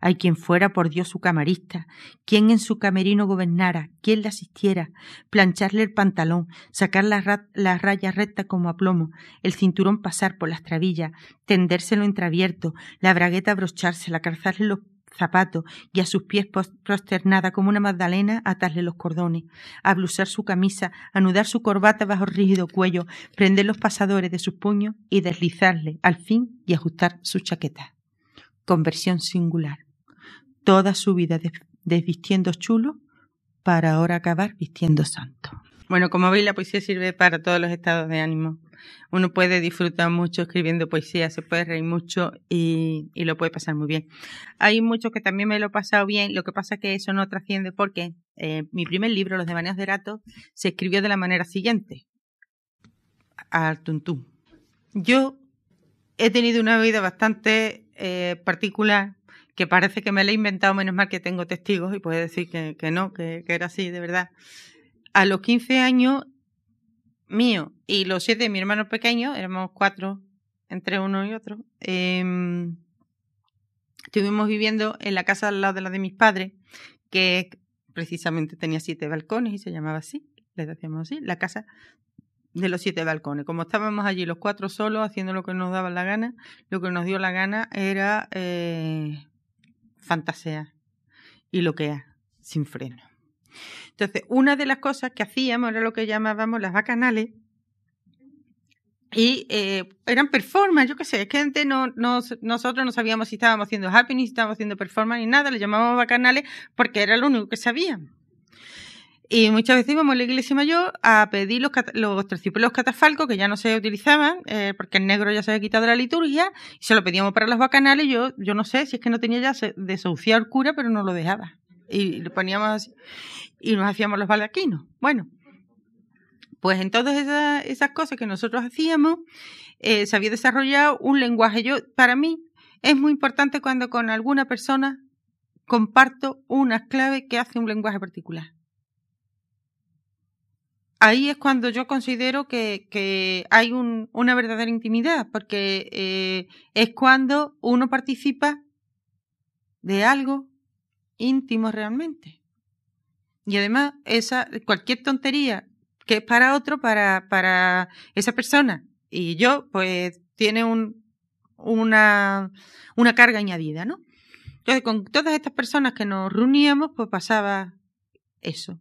Hay quien fuera por Dios su camarista, quien en su camerino gobernara, quien le asistiera, plancharle el pantalón, sacar las, rayas rectas como a plomo, el cinturón pasar por las trabillas, tendérselo entreabierto, la bragueta abrochársela, calzarle los zapatos y a sus pies prosternada como una magdalena atarle los cordones, ablusar su camisa, anudar su corbata bajo el rígido cuello, prender los pasadores de sus puños y deslizarle al fin y ajustar su chaqueta. Conversión singular toda su vida desvistiendo chulo para ahora acabar vistiendo santo. Bueno, como veis, la poesía sirve para todos los estados de ánimo. Uno puede disfrutar mucho escribiendo poesía, se puede reír mucho y, lo puede pasar muy bien. Hay muchos que también me lo he pasado bien, lo que pasa es que eso no trasciende porque eh, mi primer libro, Los Devaneos de Rato, se escribió de la manera siguiente. Al tuntún. Yo he tenido una vida bastante eh, particular que parece que me lo he inventado, menos mal que tengo testigos y puede decir que, no, que, era así, de verdad. A los 15 años mío y los siete de mi hermano pequeño, éramos cuatro entre uno y otro, em, estuvimos viviendo en la casa al lado de la de mis padres, que precisamente tenía siete balcones y se llamaba así, le decíamos así, la casa de los siete balcones. Como estábamos allí los cuatro solos haciendo lo que nos daba la gana, lo que nos dio la gana era eh, fantasear y lo que es sin freno. Entonces, una de las cosas que hacíamos era lo que llamábamos las bacanales, y eh, eran performance, yo qué sé, es que antes no, nosotros no sabíamos si estábamos haciendo happening, si estábamos haciendo performance ni nada, le llamábamos bacanales porque era lo único que sabíamos. Y muchas veces íbamos a la iglesia mayor a pedir los, los terciopelos catafalcos que ya no se utilizaban, eh, porque el negro ya se había quitado de la liturgia, y se lo pedíamos para los bacanales. Yo, yo no sé si es que no tenía ya desahuciado el cura, pero no lo dejaba. Y lo poníamos así, y nos hacíamos los baldaquinos. Bueno, pues en todas esas, esas cosas que nosotros hacíamos, eh, se había desarrollado un lenguaje. Yo, para mí, es muy importante cuando con alguna persona comparto unas claves que hace un lenguaje particular ahí es cuando yo considero que, hay una verdadera intimidad, porque eh, es cuando uno participa de algo íntimo realmente. Y además, esa, cualquier tontería que es para otro, para, para esa persona y yo, pues tiene un, una, una carga añadida, ¿no? Entonces, con todas estas personas que nos reuníamos, pues pasaba eso.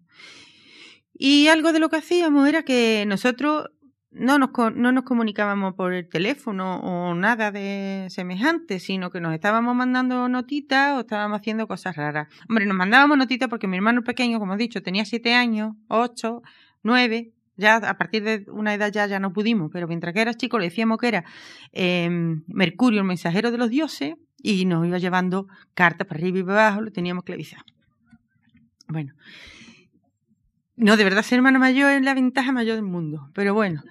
Y algo de lo que hacíamos era que nosotros no nos, no nos comunicábamos por el teléfono o nada de semejante, sino que nos estábamos mandando notitas o estábamos haciendo cosas raras. Hombre, nos mandábamos notitas porque mi hermano pequeño, como he dicho, tenía siete años, ocho, nueve, ya a partir de una edad ya, ya no pudimos, pero mientras que era chico le decíamos que era em, Mercurio, el mensajero de los dioses, y nos iba llevando cartas para arriba y para abajo, lo teníamos avisar. Bueno, no, de verdad, ser hermano mayor es la ventaja mayor del mundo. Pero bueno,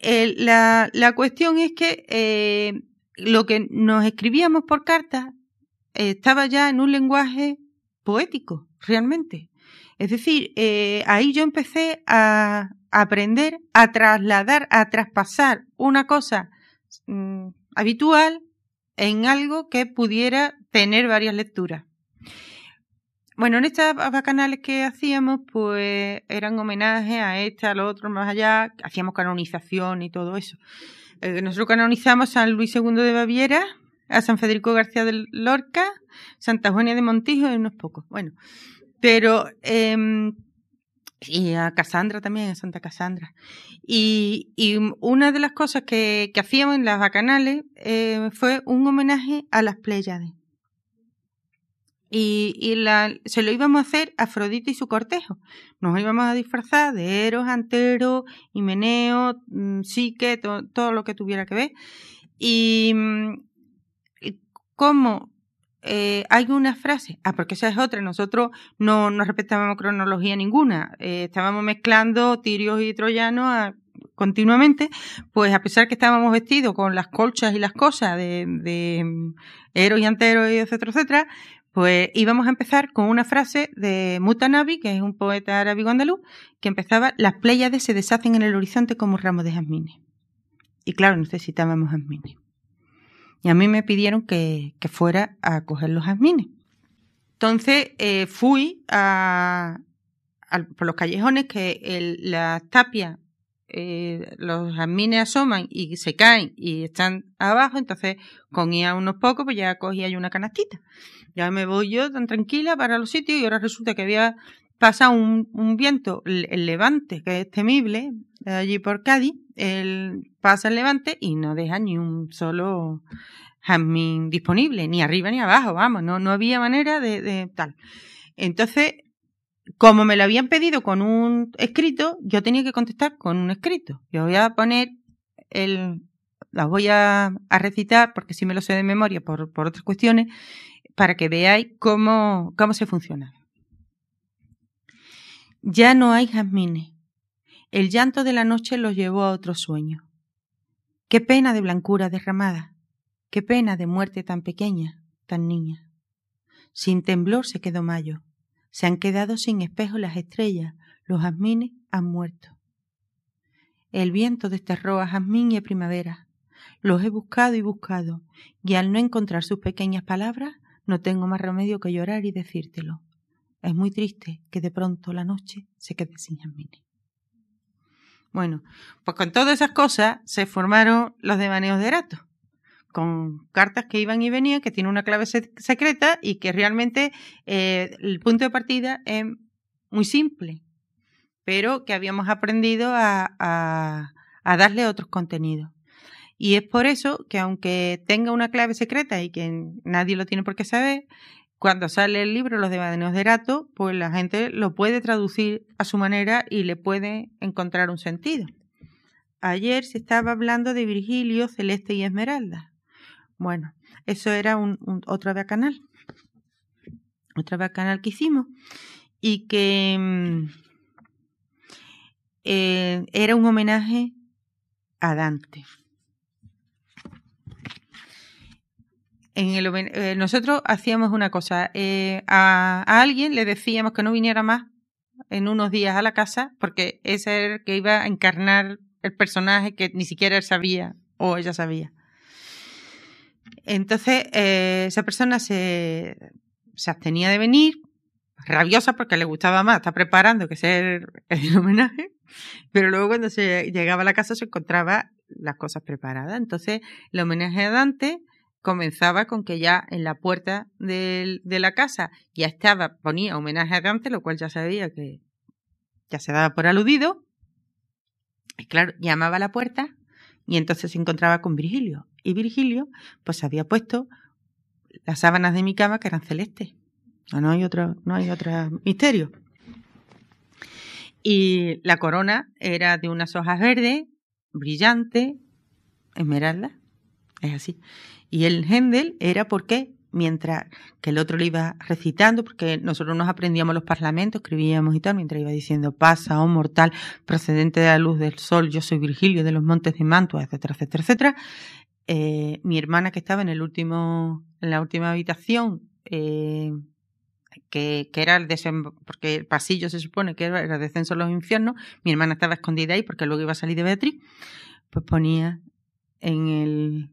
la, la, cuestión es que eh, lo que nos escribíamos por carta eh, estaba ya en un lenguaje poético, realmente. Es decir, eh, ahí yo empecé a aprender a trasladar, a traspasar una cosa mm, habitual en algo que pudiera tener varias lecturas. Bueno, en estas bacanales que hacíamos, pues eran homenajes a este, al otro, más allá, hacíamos canonización y todo eso. Eh, nosotros canonizamos a San Luis II de Baviera, a San Federico García de Lorca, Santa Juana de Montijo y unos pocos. Bueno, pero em, y a Casandra también, a Santa Casandra. Y, y una de las cosas que, que hacíamos en las bacanales eh, fue un homenaje a las Pléyades y, la, se lo íbamos a hacer a Afrodita y su cortejo. Nos íbamos a disfrazar de Eros, Antero, Himeneo, mm, Psique, todo lo que tuviera que ver. Y, mm, como eh, hay una frase, ah, porque esa es otra, nosotros no, no respetábamos cronología ninguna, eh, estábamos mezclando tirios y troyanos continuamente, pues a pesar que estábamos vestidos con las colchas y las cosas de, de mm, héroes y antehéroes, etcétera, etcétera, pues íbamos a empezar con una frase de Mutanabi, que es un poeta árabe andaluz, que empezaba, las pléyades se deshacen en el horizonte como ramos de jazmines. Y claro, necesitábamos jazmines. Y a mí me pidieron que, fuera a coger los jazmines. Entonces eh, fui a, por los callejones que el, las tapias eh, los jazmines asoman y se caen y están abajo, entonces cogía unos pocos, pues ya cogía yo una canastita. Ya me voy yo tan tranquila para los sitios y ahora resulta que había pasado un, un viento, el, levante, que es temible, allí por Cádiz, el, pasa el levante y no deja ni un solo jazmín disponible, ni arriba ni abajo, vamos, no, no había manera de, de tal. Entonces como me lo habían pedido con un escrito, yo tenía que contestar con un escrito. Yo voy a poner el, las voy a, recitar porque sí me lo sé de memoria por, por otras cuestiones, para que veáis cómo, cómo se funciona. Ya no hay jazmines. El llanto de la noche los llevó a otro sueño. Qué pena de blancura derramada. Qué pena de muerte tan pequeña, tan niña. Sin temblor se quedó Mayo se han quedado sin espejo las estrellas, los jazmines han muerto. El viento desterró a jazmín y a primavera. Los he buscado y buscado, y al no encontrar sus pequeñas palabras, no tengo más remedio que llorar y decírtelo. Es muy triste que de pronto la noche se quede sin jazmines. Bueno, pues con todas esas cosas se formaron los devaneos de Erato con cartas que iban y venían, que tiene una clave secreta y que realmente eh, el punto de partida es muy simple, pero que habíamos aprendido a, a, darle otros contenidos. Y es por eso que aunque tenga una clave secreta y que nadie lo tiene por qué saber, cuando sale el libro Los devaneos de Erato, pues la gente lo puede traducir a su manera y le puede encontrar un sentido. Ayer se estaba hablando de Virgilio, Celeste y Esmeralda. Bueno, eso era un, otro bacanal. Otro bacanal que hicimos. Y que mm, eh, era un homenaje a Dante. En el, eh, nosotros hacíamos una cosa, eh, a, a, alguien le decíamos que no viniera más en unos días a la casa, porque ese era el que iba a encarnar el personaje que ni siquiera él sabía o ella sabía. Entonces, eh, esa persona se, se abstenía de venir, rabiosa porque le gustaba más, está preparando que ser el (laughs) homenaje, pero luego cuando se llegaba a la casa se encontraba las cosas preparadas. Entonces, el homenaje a Dante comenzaba con que ya en la puerta de la casa ya estaba, ponía homenaje a Dante, lo cual ya sabía que ya se daba por aludido. Y claro, llamaba a la puerta y entonces se encontraba con Virgilio. Y Virgilio, pues había puesto las sábanas de mi cama que eran celestes. No, hay otro, no hay otro misterio. Y la corona era de unas hojas verdes, brillante, esmeralda. Es así. Y el Händel era porque mientras que el otro le iba recitando, porque nosotros nos aprendíamos los parlamentos, escribíamos y tal, mientras iba diciendo, pasa, oh mortal, procedente de la luz del sol, yo soy Virgilio de los montes de Mantua, etcétera, etcétera, etcétera. Eh, mi hermana que estaba en el último, en la última habitación, eh, que, que, era el porque el pasillo se supone que era el descenso a los infiernos, mi hermana estaba escondida ahí porque luego iba a salir de Beatriz, pues ponía en el,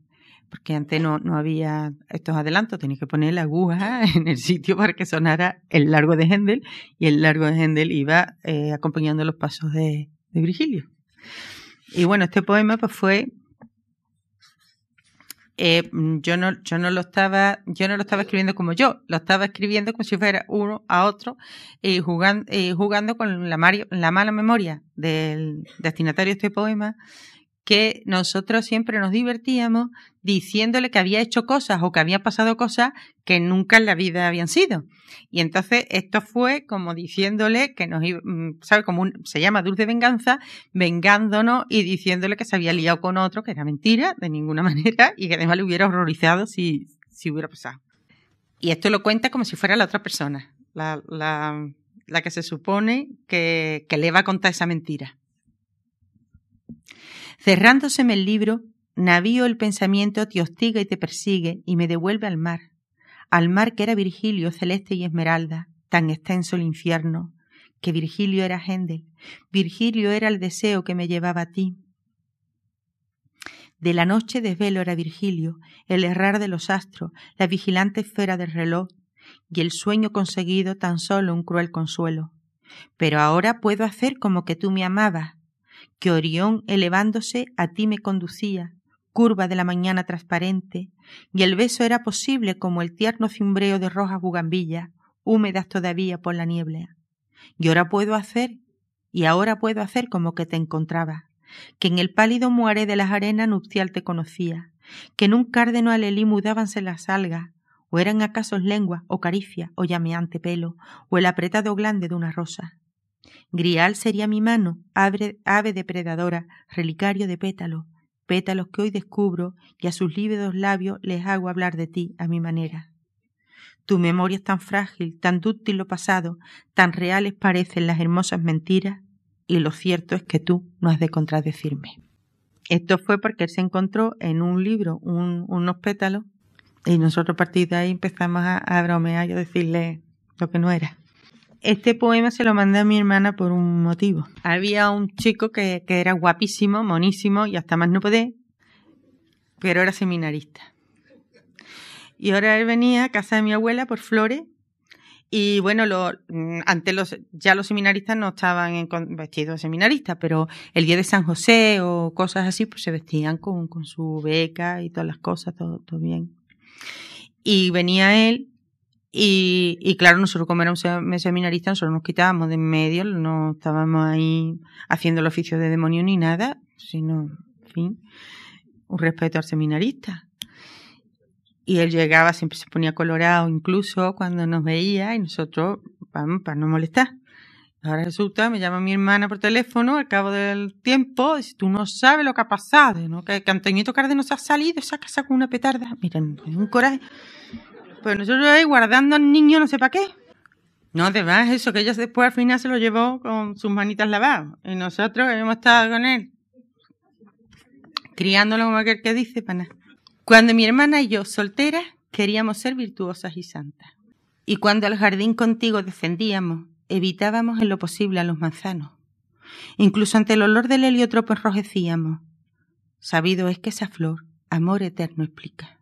porque antes no, no había estos adelantos, tenía que poner la aguja (laughs) en el sitio para que sonara el largo de Händel y el largo de Händel iba eh, acompañando los pasos de, de, Virgilio. Y bueno, este poema pues fue eh, yo no yo no lo estaba yo no lo estaba escribiendo como yo, lo estaba escribiendo como si fuera uno a otro y jugando, jugando con la, la mala memoria del destinatario de este poema que nosotros siempre nos divertíamos diciéndole que había hecho cosas o que había pasado cosas que nunca en la vida habían sido. Y entonces esto fue como diciéndole que nos mm, ¿sabe? Como se llama dulce venganza, vengándonos y diciéndole que se había liado con otro, que era mentira de ninguna (laughs) manera y que además le hubiera horrorizado si, si hubiera pasado. Y esto lo cuenta como si fuera la otra persona, la, la que se supone que, que le va a contar esa mentira. Cerrándoseme el libro, navío el pensamiento te hostiga y te persigue y me devuelve al mar, al mar que era Virgilio celeste y esmeralda, tan extenso el infierno, que Virgilio era Händel, Virgilio era el deseo que me llevaba a ti. De la noche desvelo era Virgilio, el errar de los astros, la vigilante esfera del reloj, y el sueño conseguido tan solo un cruel consuelo. Pero ahora puedo hacer como que tú me amabas, que Orión elevándose a ti me conducía, curva de la mañana transparente, y el beso era posible como el tierno cimbreo de rojas bugambillas, húmedas todavía por la niebla. Y ahora puedo hacer, y ahora puedo hacer como que te encontraba, que en el pálido muare de las arenas nupcial te conocía, que en un cárdeno alelí mudábanse las algas, o eran acaso lenguas, o caricia, o llameante pelo, o el apretado glande de una rosa. Grial sería mi mano, ave, depredadora, relicario de pétalos, pétalos que hoy descubro y a sus lívidos labios les hago hablar de ti a mi manera. Tu memoria es tan frágil, tan dúctil lo pasado, tan reales parecen las hermosas mentiras, y lo cierto es que tú no has de contradecirme. Esto fue porque él se encontró en un libro unos pétalos y nosotros a partir de ahí empezamos a, a bromear y a decirle lo que no era. Este poema se lo mandé a mi hermana por un motivo. Había un chico que, que era guapísimo, monísimo y hasta más no poder, pero era seminarista. Y ahora él venía a casa de mi abuela por flores y bueno, antes los, ya los seminaristas no estaban en, vestidos de seminaristas, pero el día de San José o cosas así, pues se vestían con, con su beca y todas las cosas, todo, todo bien. Y venía él y, y claro, nosotros como éramos seminaristas, nosotros nos quitábamos de en medio, no estábamos ahí haciendo el oficio de demonio ni nada, sino, en fin, un respeto al seminarista. Y él llegaba, siempre se ponía colorado, incluso cuando nos veía, y nosotros, vamos, para no molestar. Ahora resulta, me llama mi hermana por teléfono al cabo del tiempo, dice, tú no sabes lo que ha pasado, ¿no? Que, que Antoñito Cárdenas ha salido, saca, saca una petarda. Miren, un coraje. Pues nosotros ahí guardando al niño no sé para qué. No, además eso, que ella después al final se lo llevó con sus manitas lavadas. Y nosotros hemos estado con él, criándolo como aquel que dice, para Cuando mi hermana y yo, solteras, queríamos ser virtuosas y santas. Y cuando al jardín contigo defendíamos, evitábamos en lo posible a los manzanos. Incluso ante el olor del heliotropo enrojecíamos. Sabido es que esa flor, amor eterno explica.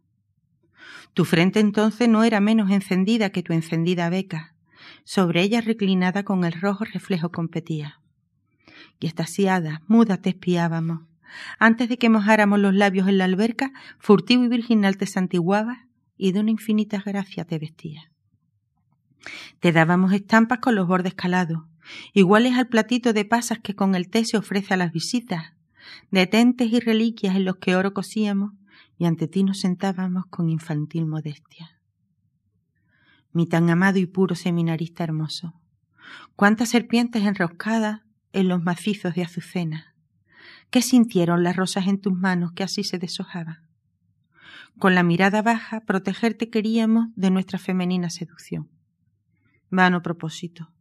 Tu frente entonces no era menos encendida que tu encendida beca. Sobre ella reclinada con el rojo reflejo competía. Y estasiada, muda te espiábamos. Antes de que mojáramos los labios en la alberca, furtivo y virginal te santiguabas y de una infinita gracia te vestías. Te dábamos estampas con los bordes calados, iguales al platito de pasas que con el té se ofrece a las visitas, detentes y reliquias en los que oro cosíamos, y ante ti nos sentábamos con infantil modestia. Mi tan amado y puro seminarista hermoso, cuántas serpientes enroscadas en los macizos de azucena, ¿qué sintieron las rosas en tus manos que así se deshojaban? Con la mirada baja protegerte queríamos de nuestra femenina seducción. Vano propósito.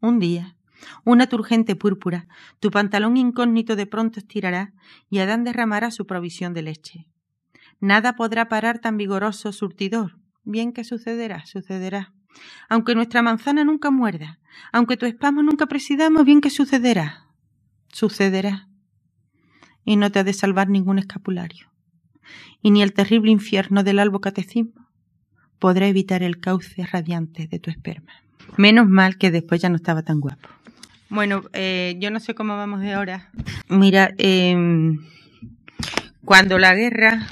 Un día, una turgente púrpura, tu pantalón incógnito de pronto estirará y Adán derramará su provisión de leche. Nada podrá parar tan vigoroso surtidor. Bien que sucederá, sucederá. Aunque nuestra manzana nunca muerda, aunque tu espasmo nunca presidamos, bien que sucederá, sucederá. Y no te ha de salvar ningún escapulario. Y ni el terrible infierno del albo catecismo podrá evitar el cauce radiante de tu esperma. Menos mal que después ya no estaba tan guapo. Bueno, eh, yo no sé cómo vamos de ahora. Mira, eh, cuando la guerra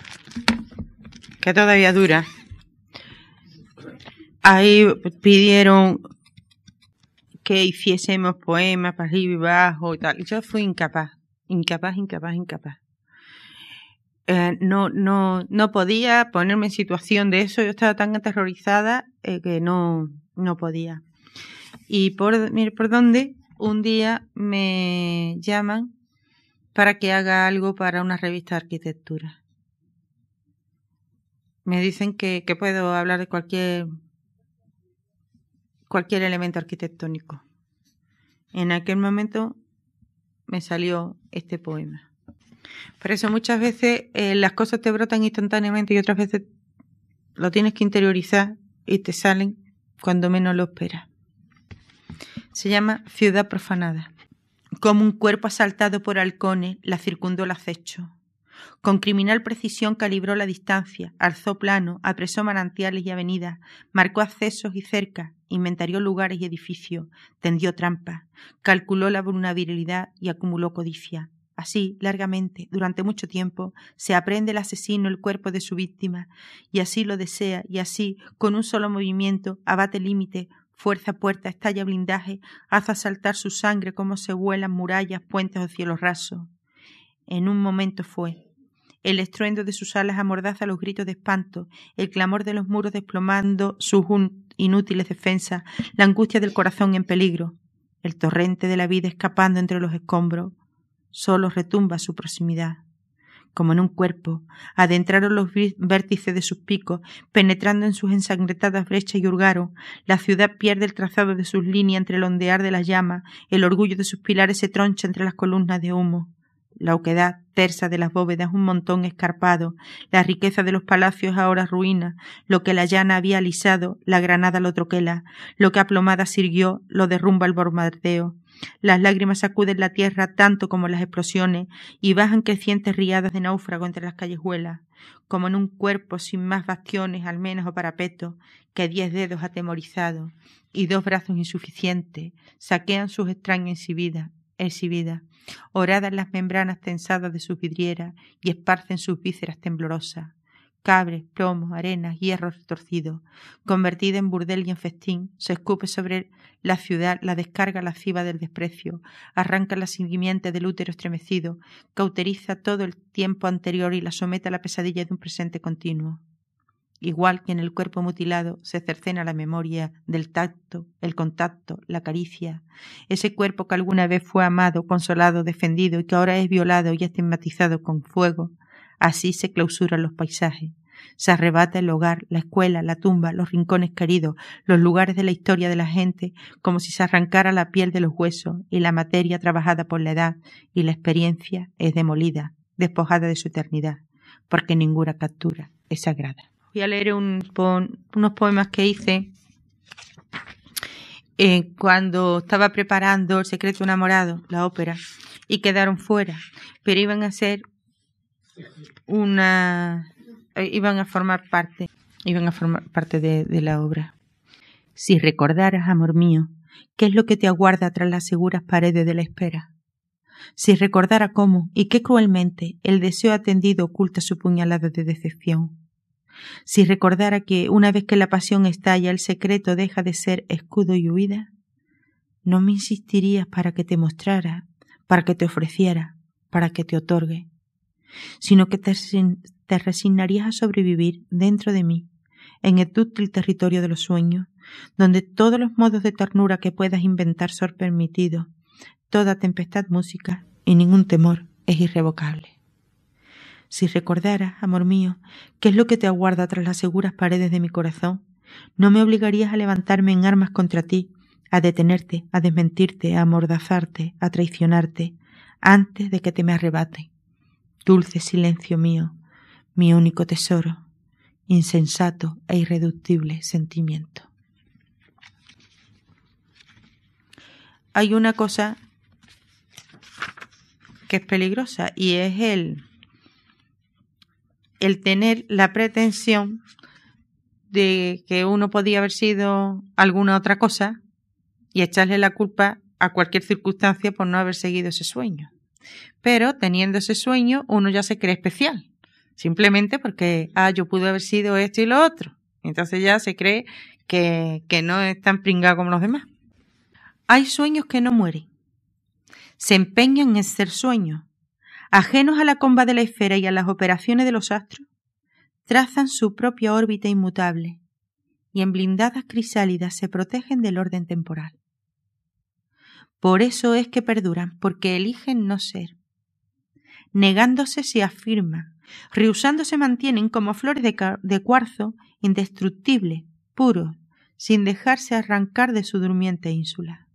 que todavía dura. Ahí pidieron que hiciésemos poemas para arriba y abajo y tal. Yo fui incapaz, incapaz, incapaz, incapaz. Eh, no, no, no podía ponerme en situación de eso. Yo estaba tan aterrorizada eh, que no, no podía. Y por, mire, por dónde, un día me llaman para que haga algo para una revista de arquitectura. me dicen que, puedo hablar de cualquier cualquier elemento arquitectónico. En aquel momento me salió este poema. Por eso muchas veces eh, las cosas te brotan instantáneamente y otras veces lo tienes que interiorizar y te salen cuando menos lo esperas. Se llama Ciudad Profanada. Como un cuerpo asaltado por halcones, la circundó el acecho. Con criminal precisión calibró la distancia, alzó plano, apresó manantiales y avenidas, marcó accesos y cercas, inventarió lugares y edificios, tendió trampas, calculó la vulnerabilidad y acumuló codicia. Así, largamente, durante mucho tiempo, se aprende el asesino el cuerpo de su víctima, y así lo desea, y así, con un solo movimiento, abate límite, fuerza puerta, estalla blindaje, hace saltar su sangre como se vuelan murallas, puentes o cielos rasos. En un momento fue, el estruendo de sus alas amordaza los gritos de espanto, el clamor de los muros desplomando sus inútiles defensas, la angustia del corazón en peligro, el torrente de la vida escapando entre los escombros, solo retumba su proximidad. Como en un cuerpo, adentraron los vértices de sus picos, penetrando en sus ensangrentadas brechas y hurgaron. La ciudad pierde el trazado de sus líneas entre el ondear de las llamas, el orgullo de sus pilares se troncha entre las columnas de humo la oquedad tersa de las bóvedas un montón escarpado, la riqueza de los palacios ahora ruina, lo que la llana había alisado, la granada lo troquela, lo que aplomada sirvió, lo derrumba el bombardeo. Las lágrimas sacuden la tierra tanto como las explosiones y bajan crecientes riadas de náufrago entre las callejuelas, como en un cuerpo sin más bastiones, al menos o parapetos, que diez dedos atemorizados y dos brazos insuficientes saquean sus extrañas exhibidas exhibida, oradas las membranas tensadas de sus vidrieras y esparcen sus vísceras temblorosas, cabres, plomos, arenas, hierro retorcido, convertida en burdel y en festín, se escupe sobre la ciudad la descarga lasciva del desprecio, arranca la simiente del útero estremecido, cauteriza todo el tiempo anterior y la somete a la pesadilla de un presente continuo. Igual que en el cuerpo mutilado se cercena la memoria del tacto, el contacto, la caricia, ese cuerpo que alguna vez fue amado, consolado, defendido y que ahora es violado y estigmatizado con fuego, así se clausuran los paisajes. Se arrebata el hogar, la escuela, la tumba, los rincones queridos, los lugares de la historia de la gente, como si se arrancara la piel de los huesos y la materia trabajada por la edad y la experiencia es demolida, despojada de su eternidad, porque ninguna captura es sagrada a leer unos poemas que hice eh, cuando estaba preparando El secreto enamorado, la ópera, y quedaron fuera, pero iban a ser una, eh, iban a formar parte, iban a formar parte de, de la obra. Si recordaras, amor mío, qué es lo que te aguarda tras las seguras paredes de la espera. Si recordara cómo y qué cruelmente el deseo atendido oculta su puñalada de decepción si recordara que una vez que la pasión estalla el secreto deja de ser escudo y huida, no me insistirías para que te mostrara, para que te ofreciera, para que te otorgue, sino que te, resignarías a sobrevivir dentro de mí, en el dúctil territorio de los sueños, donde todos los modos de ternura que puedas inventar son permitidos, toda tempestad música y ningún temor es irrevocable. Si recordaras, amor mío, qué es lo que te aguarda tras las seguras paredes de mi corazón, no me obligarías a levantarme en armas contra ti, a detenerte, a desmentirte, a amordazarte, a traicionarte, antes de que te me arrebate. Dulce silencio mío, mi único tesoro, insensato e irreductible sentimiento. Hay una cosa que es peligrosa y es el el tener la pretensión de que uno podía haber sido alguna otra cosa y echarle la culpa a cualquier circunstancia por no haber seguido ese sueño. Pero teniendo ese sueño, uno ya se cree especial, simplemente porque, ah, yo pude haber sido esto y lo otro. Entonces ya se cree que, que no es tan pringado como los demás. Hay sueños que no mueren. Se empeñan en ser sueños, ajenos a la comba de la esfera y a las operaciones de los astros, trazan su propia órbita inmutable y en blindadas crisálidas se protegen del orden temporal. Por eso es que perduran, porque eligen no ser. Negándose se afirman, rehusando se mantienen como flores de, de cuarzo, indestructibles, puros, sin dejarse arrancar de su durmiente ínsula.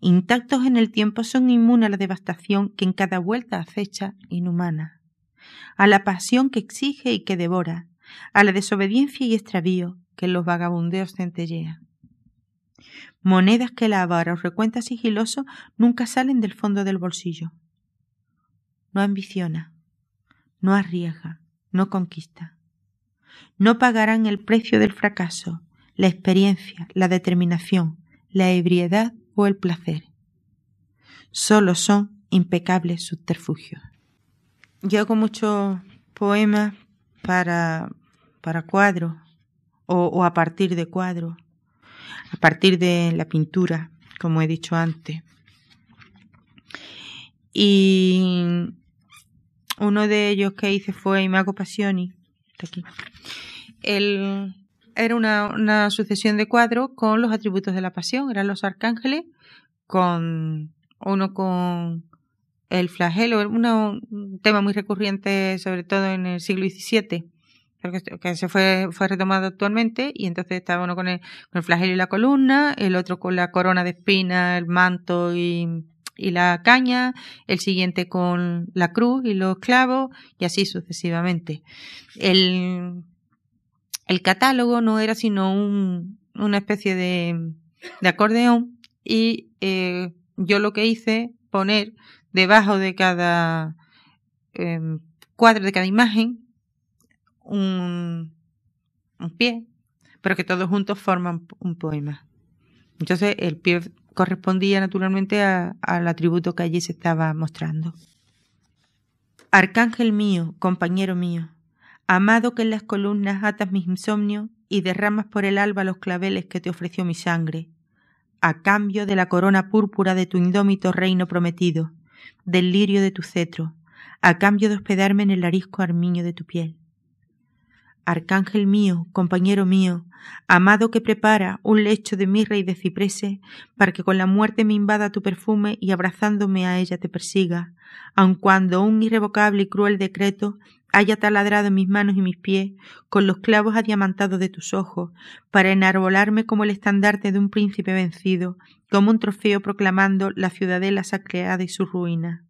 Intactos en el tiempo son inmunes a la devastación que en cada vuelta acecha inhumana, a la pasión que exige y que devora, a la desobediencia y extravío que los vagabundeos centellean. Monedas que la avara o recuenta sigiloso nunca salen del fondo del bolsillo. No ambiciona, no arriesga, no conquista. No pagarán el precio del fracaso, la experiencia, la determinación, la ebriedad el placer. Solo son impecables subterfugios. Yo hago muchos poemas para, para cuadros o, a partir de cuadros, a partir de la pintura, como he dicho antes. Y uno de ellos que hice fue Imago Passioni. Era una, sucesión de cuadros con los atributos de la pasión. Eran los arcángeles, con uno con el flagelo, un tema muy recurrente sobre todo en el siglo XVII, que se fue, fue retomado actualmente, y entonces estaba uno con el, con el flagelo y la columna, el otro con la corona de espina, el manto y, y la caña, el siguiente con la cruz y los clavos, y así sucesivamente. El, el catálogo no era sino un, una especie de, de acordeón y eh, yo lo que hice poner debajo de cada eh, cuadro de cada imagen un, un, pie, pero que todos juntos forman un poema. Entonces el pie correspondía naturalmente al atributo que allí se estaba mostrando. Arcángel mío, compañero mío, Amado que en las columnas atas mi insomnio y derramas por el alba los claveles que te ofreció mi sangre, a cambio de la corona púrpura de tu indómito reino prometido, del lirio de tu cetro, a cambio de hospedarme en el arisco armiño de tu piel. Arcángel mío, compañero mío, amado que prepara un lecho de mirra y de ciprese, para que con la muerte me invada tu perfume y abrazándome a ella te persiga, aun cuando un irrevocable y cruel decreto haya taladrado mis manos y mis pies con los clavos adiamantados de tus ojos, para enarbolarme como el estandarte de un príncipe vencido, como un trofeo proclamando la ciudadela sacreada y su ruina.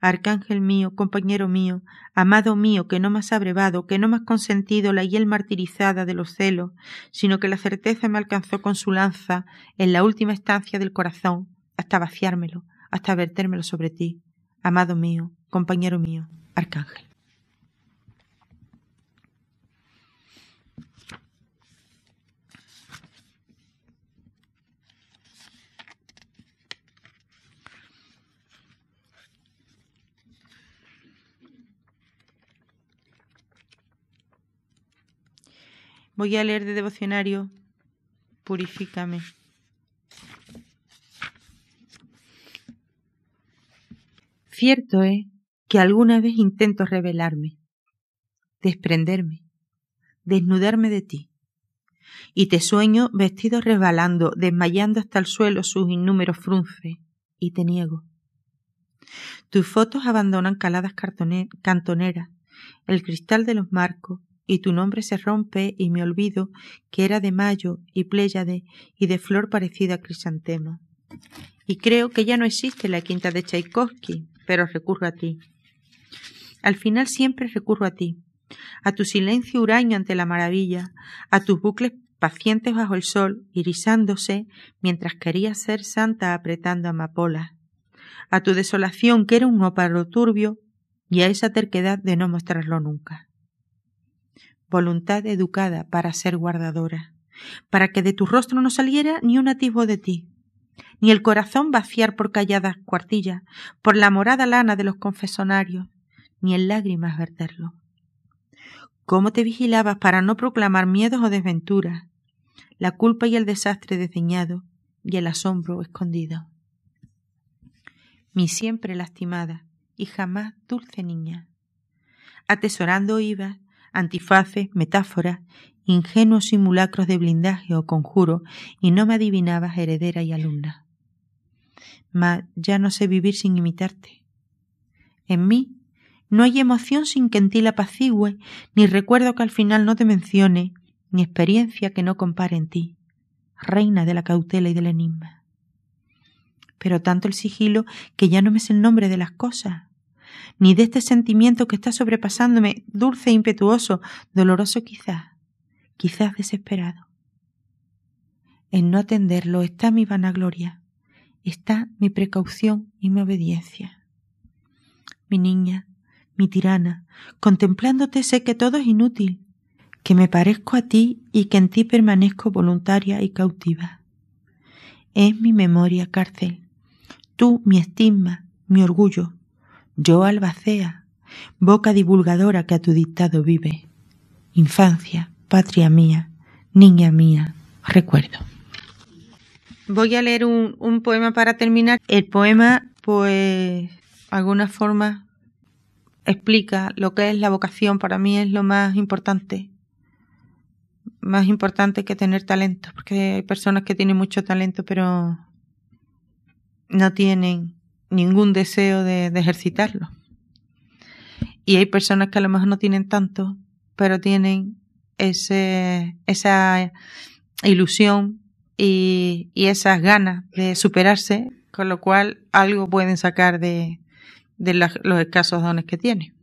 Arcángel mío, compañero mío, amado mío, que no me has abrevado, que no me has consentido la hiel martirizada de los celos, sino que la certeza me alcanzó con su lanza en la última estancia del corazón, hasta vaciármelo, hasta vertérmelo sobre ti. Amado mío, compañero mío, Arcángel. Voy a leer de devocionario, purifícame. Cierto es que alguna vez intento revelarme, desprenderme, desnudarme de ti, y te sueño vestido resbalando, desmayando hasta el suelo sus innúmeros frunces, y te niego. Tus fotos abandonan caladas cantoneras, el cristal de los marcos, y tu nombre se rompe y me olvido que era de mayo y pléyade y de flor parecida a crisantemo. Y creo que ya no existe la quinta de Tchaikovsky, pero recurro a ti. Al final siempre recurro a ti, a tu silencio huraño ante la maravilla, a tus bucles pacientes bajo el sol, irisándose mientras quería ser santa apretando amapolas, a tu desolación que era un ópalo turbio y a esa terquedad de no mostrarlo nunca voluntad educada para ser guardadora, para que de tu rostro no saliera ni un atisbo de ti, ni el corazón vaciar por calladas cuartillas, por la morada lana de los confesonarios, ni en lágrimas verterlo. ¿Cómo te vigilabas para no proclamar miedos o desventuras, la culpa y el desastre desdeñado y el asombro escondido? Mi siempre lastimada y jamás dulce niña, atesorando ibas antifaces, metáforas, ingenuos simulacros de blindaje o conjuro, y no me adivinabas heredera y alumna. Mas ya no sé vivir sin imitarte. En mí No hay emoción sin que en ti la apacigüe, ni recuerdo que al final no te mencione, ni experiencia que no compare en ti, reina de la cautela y del enigma. Pero tanto el sigilo que ya no me sé el nombre de las cosas, ni de este sentimiento que está sobrepasándome, dulce e impetuoso, doloroso quizás, quizás desesperado. En no atenderlo está mi vanagloria, está mi precaución y mi obediencia. Mi niña, mi tirana, contemplándote sé que todo es inútil, que me parezco a ti y que en ti permanezco voluntaria y cautiva. Es mi memoria cárcel, tú mi estigma, mi orgullo, yo albacea, boca divulgadora que a tu dictado vive. Infancia, patria mía, niña mía, recuerdo. Voy a leer un, poema para terminar. El poema, pues, alguna forma explica lo que es la vocación. Para mí es lo más importante. Más importante que tener talento, porque hay personas que tienen mucho talento, pero no tienen ningún deseo de, ejercitarlo. Y hay personas que a lo mejor no tienen tanto, pero tienen ese, esa ilusión y, esas ganas de superarse, con lo cual algo pueden sacar de, de los escasos dones que tienen.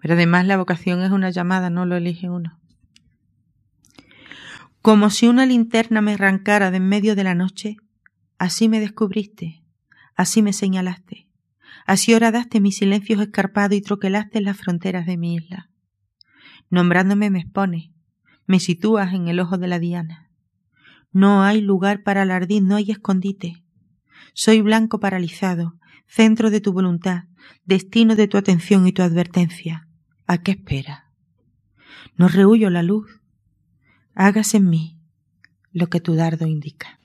Pero además la vocación es una llamada, no lo elige uno. Como si una linterna me arrancara de en medio de la noche, Así me descubriste, así me señalaste, así horadaste mis silencios escarpados y troquelaste las fronteras de mi isla. Nombrándome me expones, me sitúas en el ojo de la diana. No hay lugar para alardir, no hay escondite. Soy blanco paralizado, centro de tu voluntad, destino de tu atención y tu advertencia. ¿A qué espera? No rehuyo la luz. Hágase en mí lo que tu dardo indica.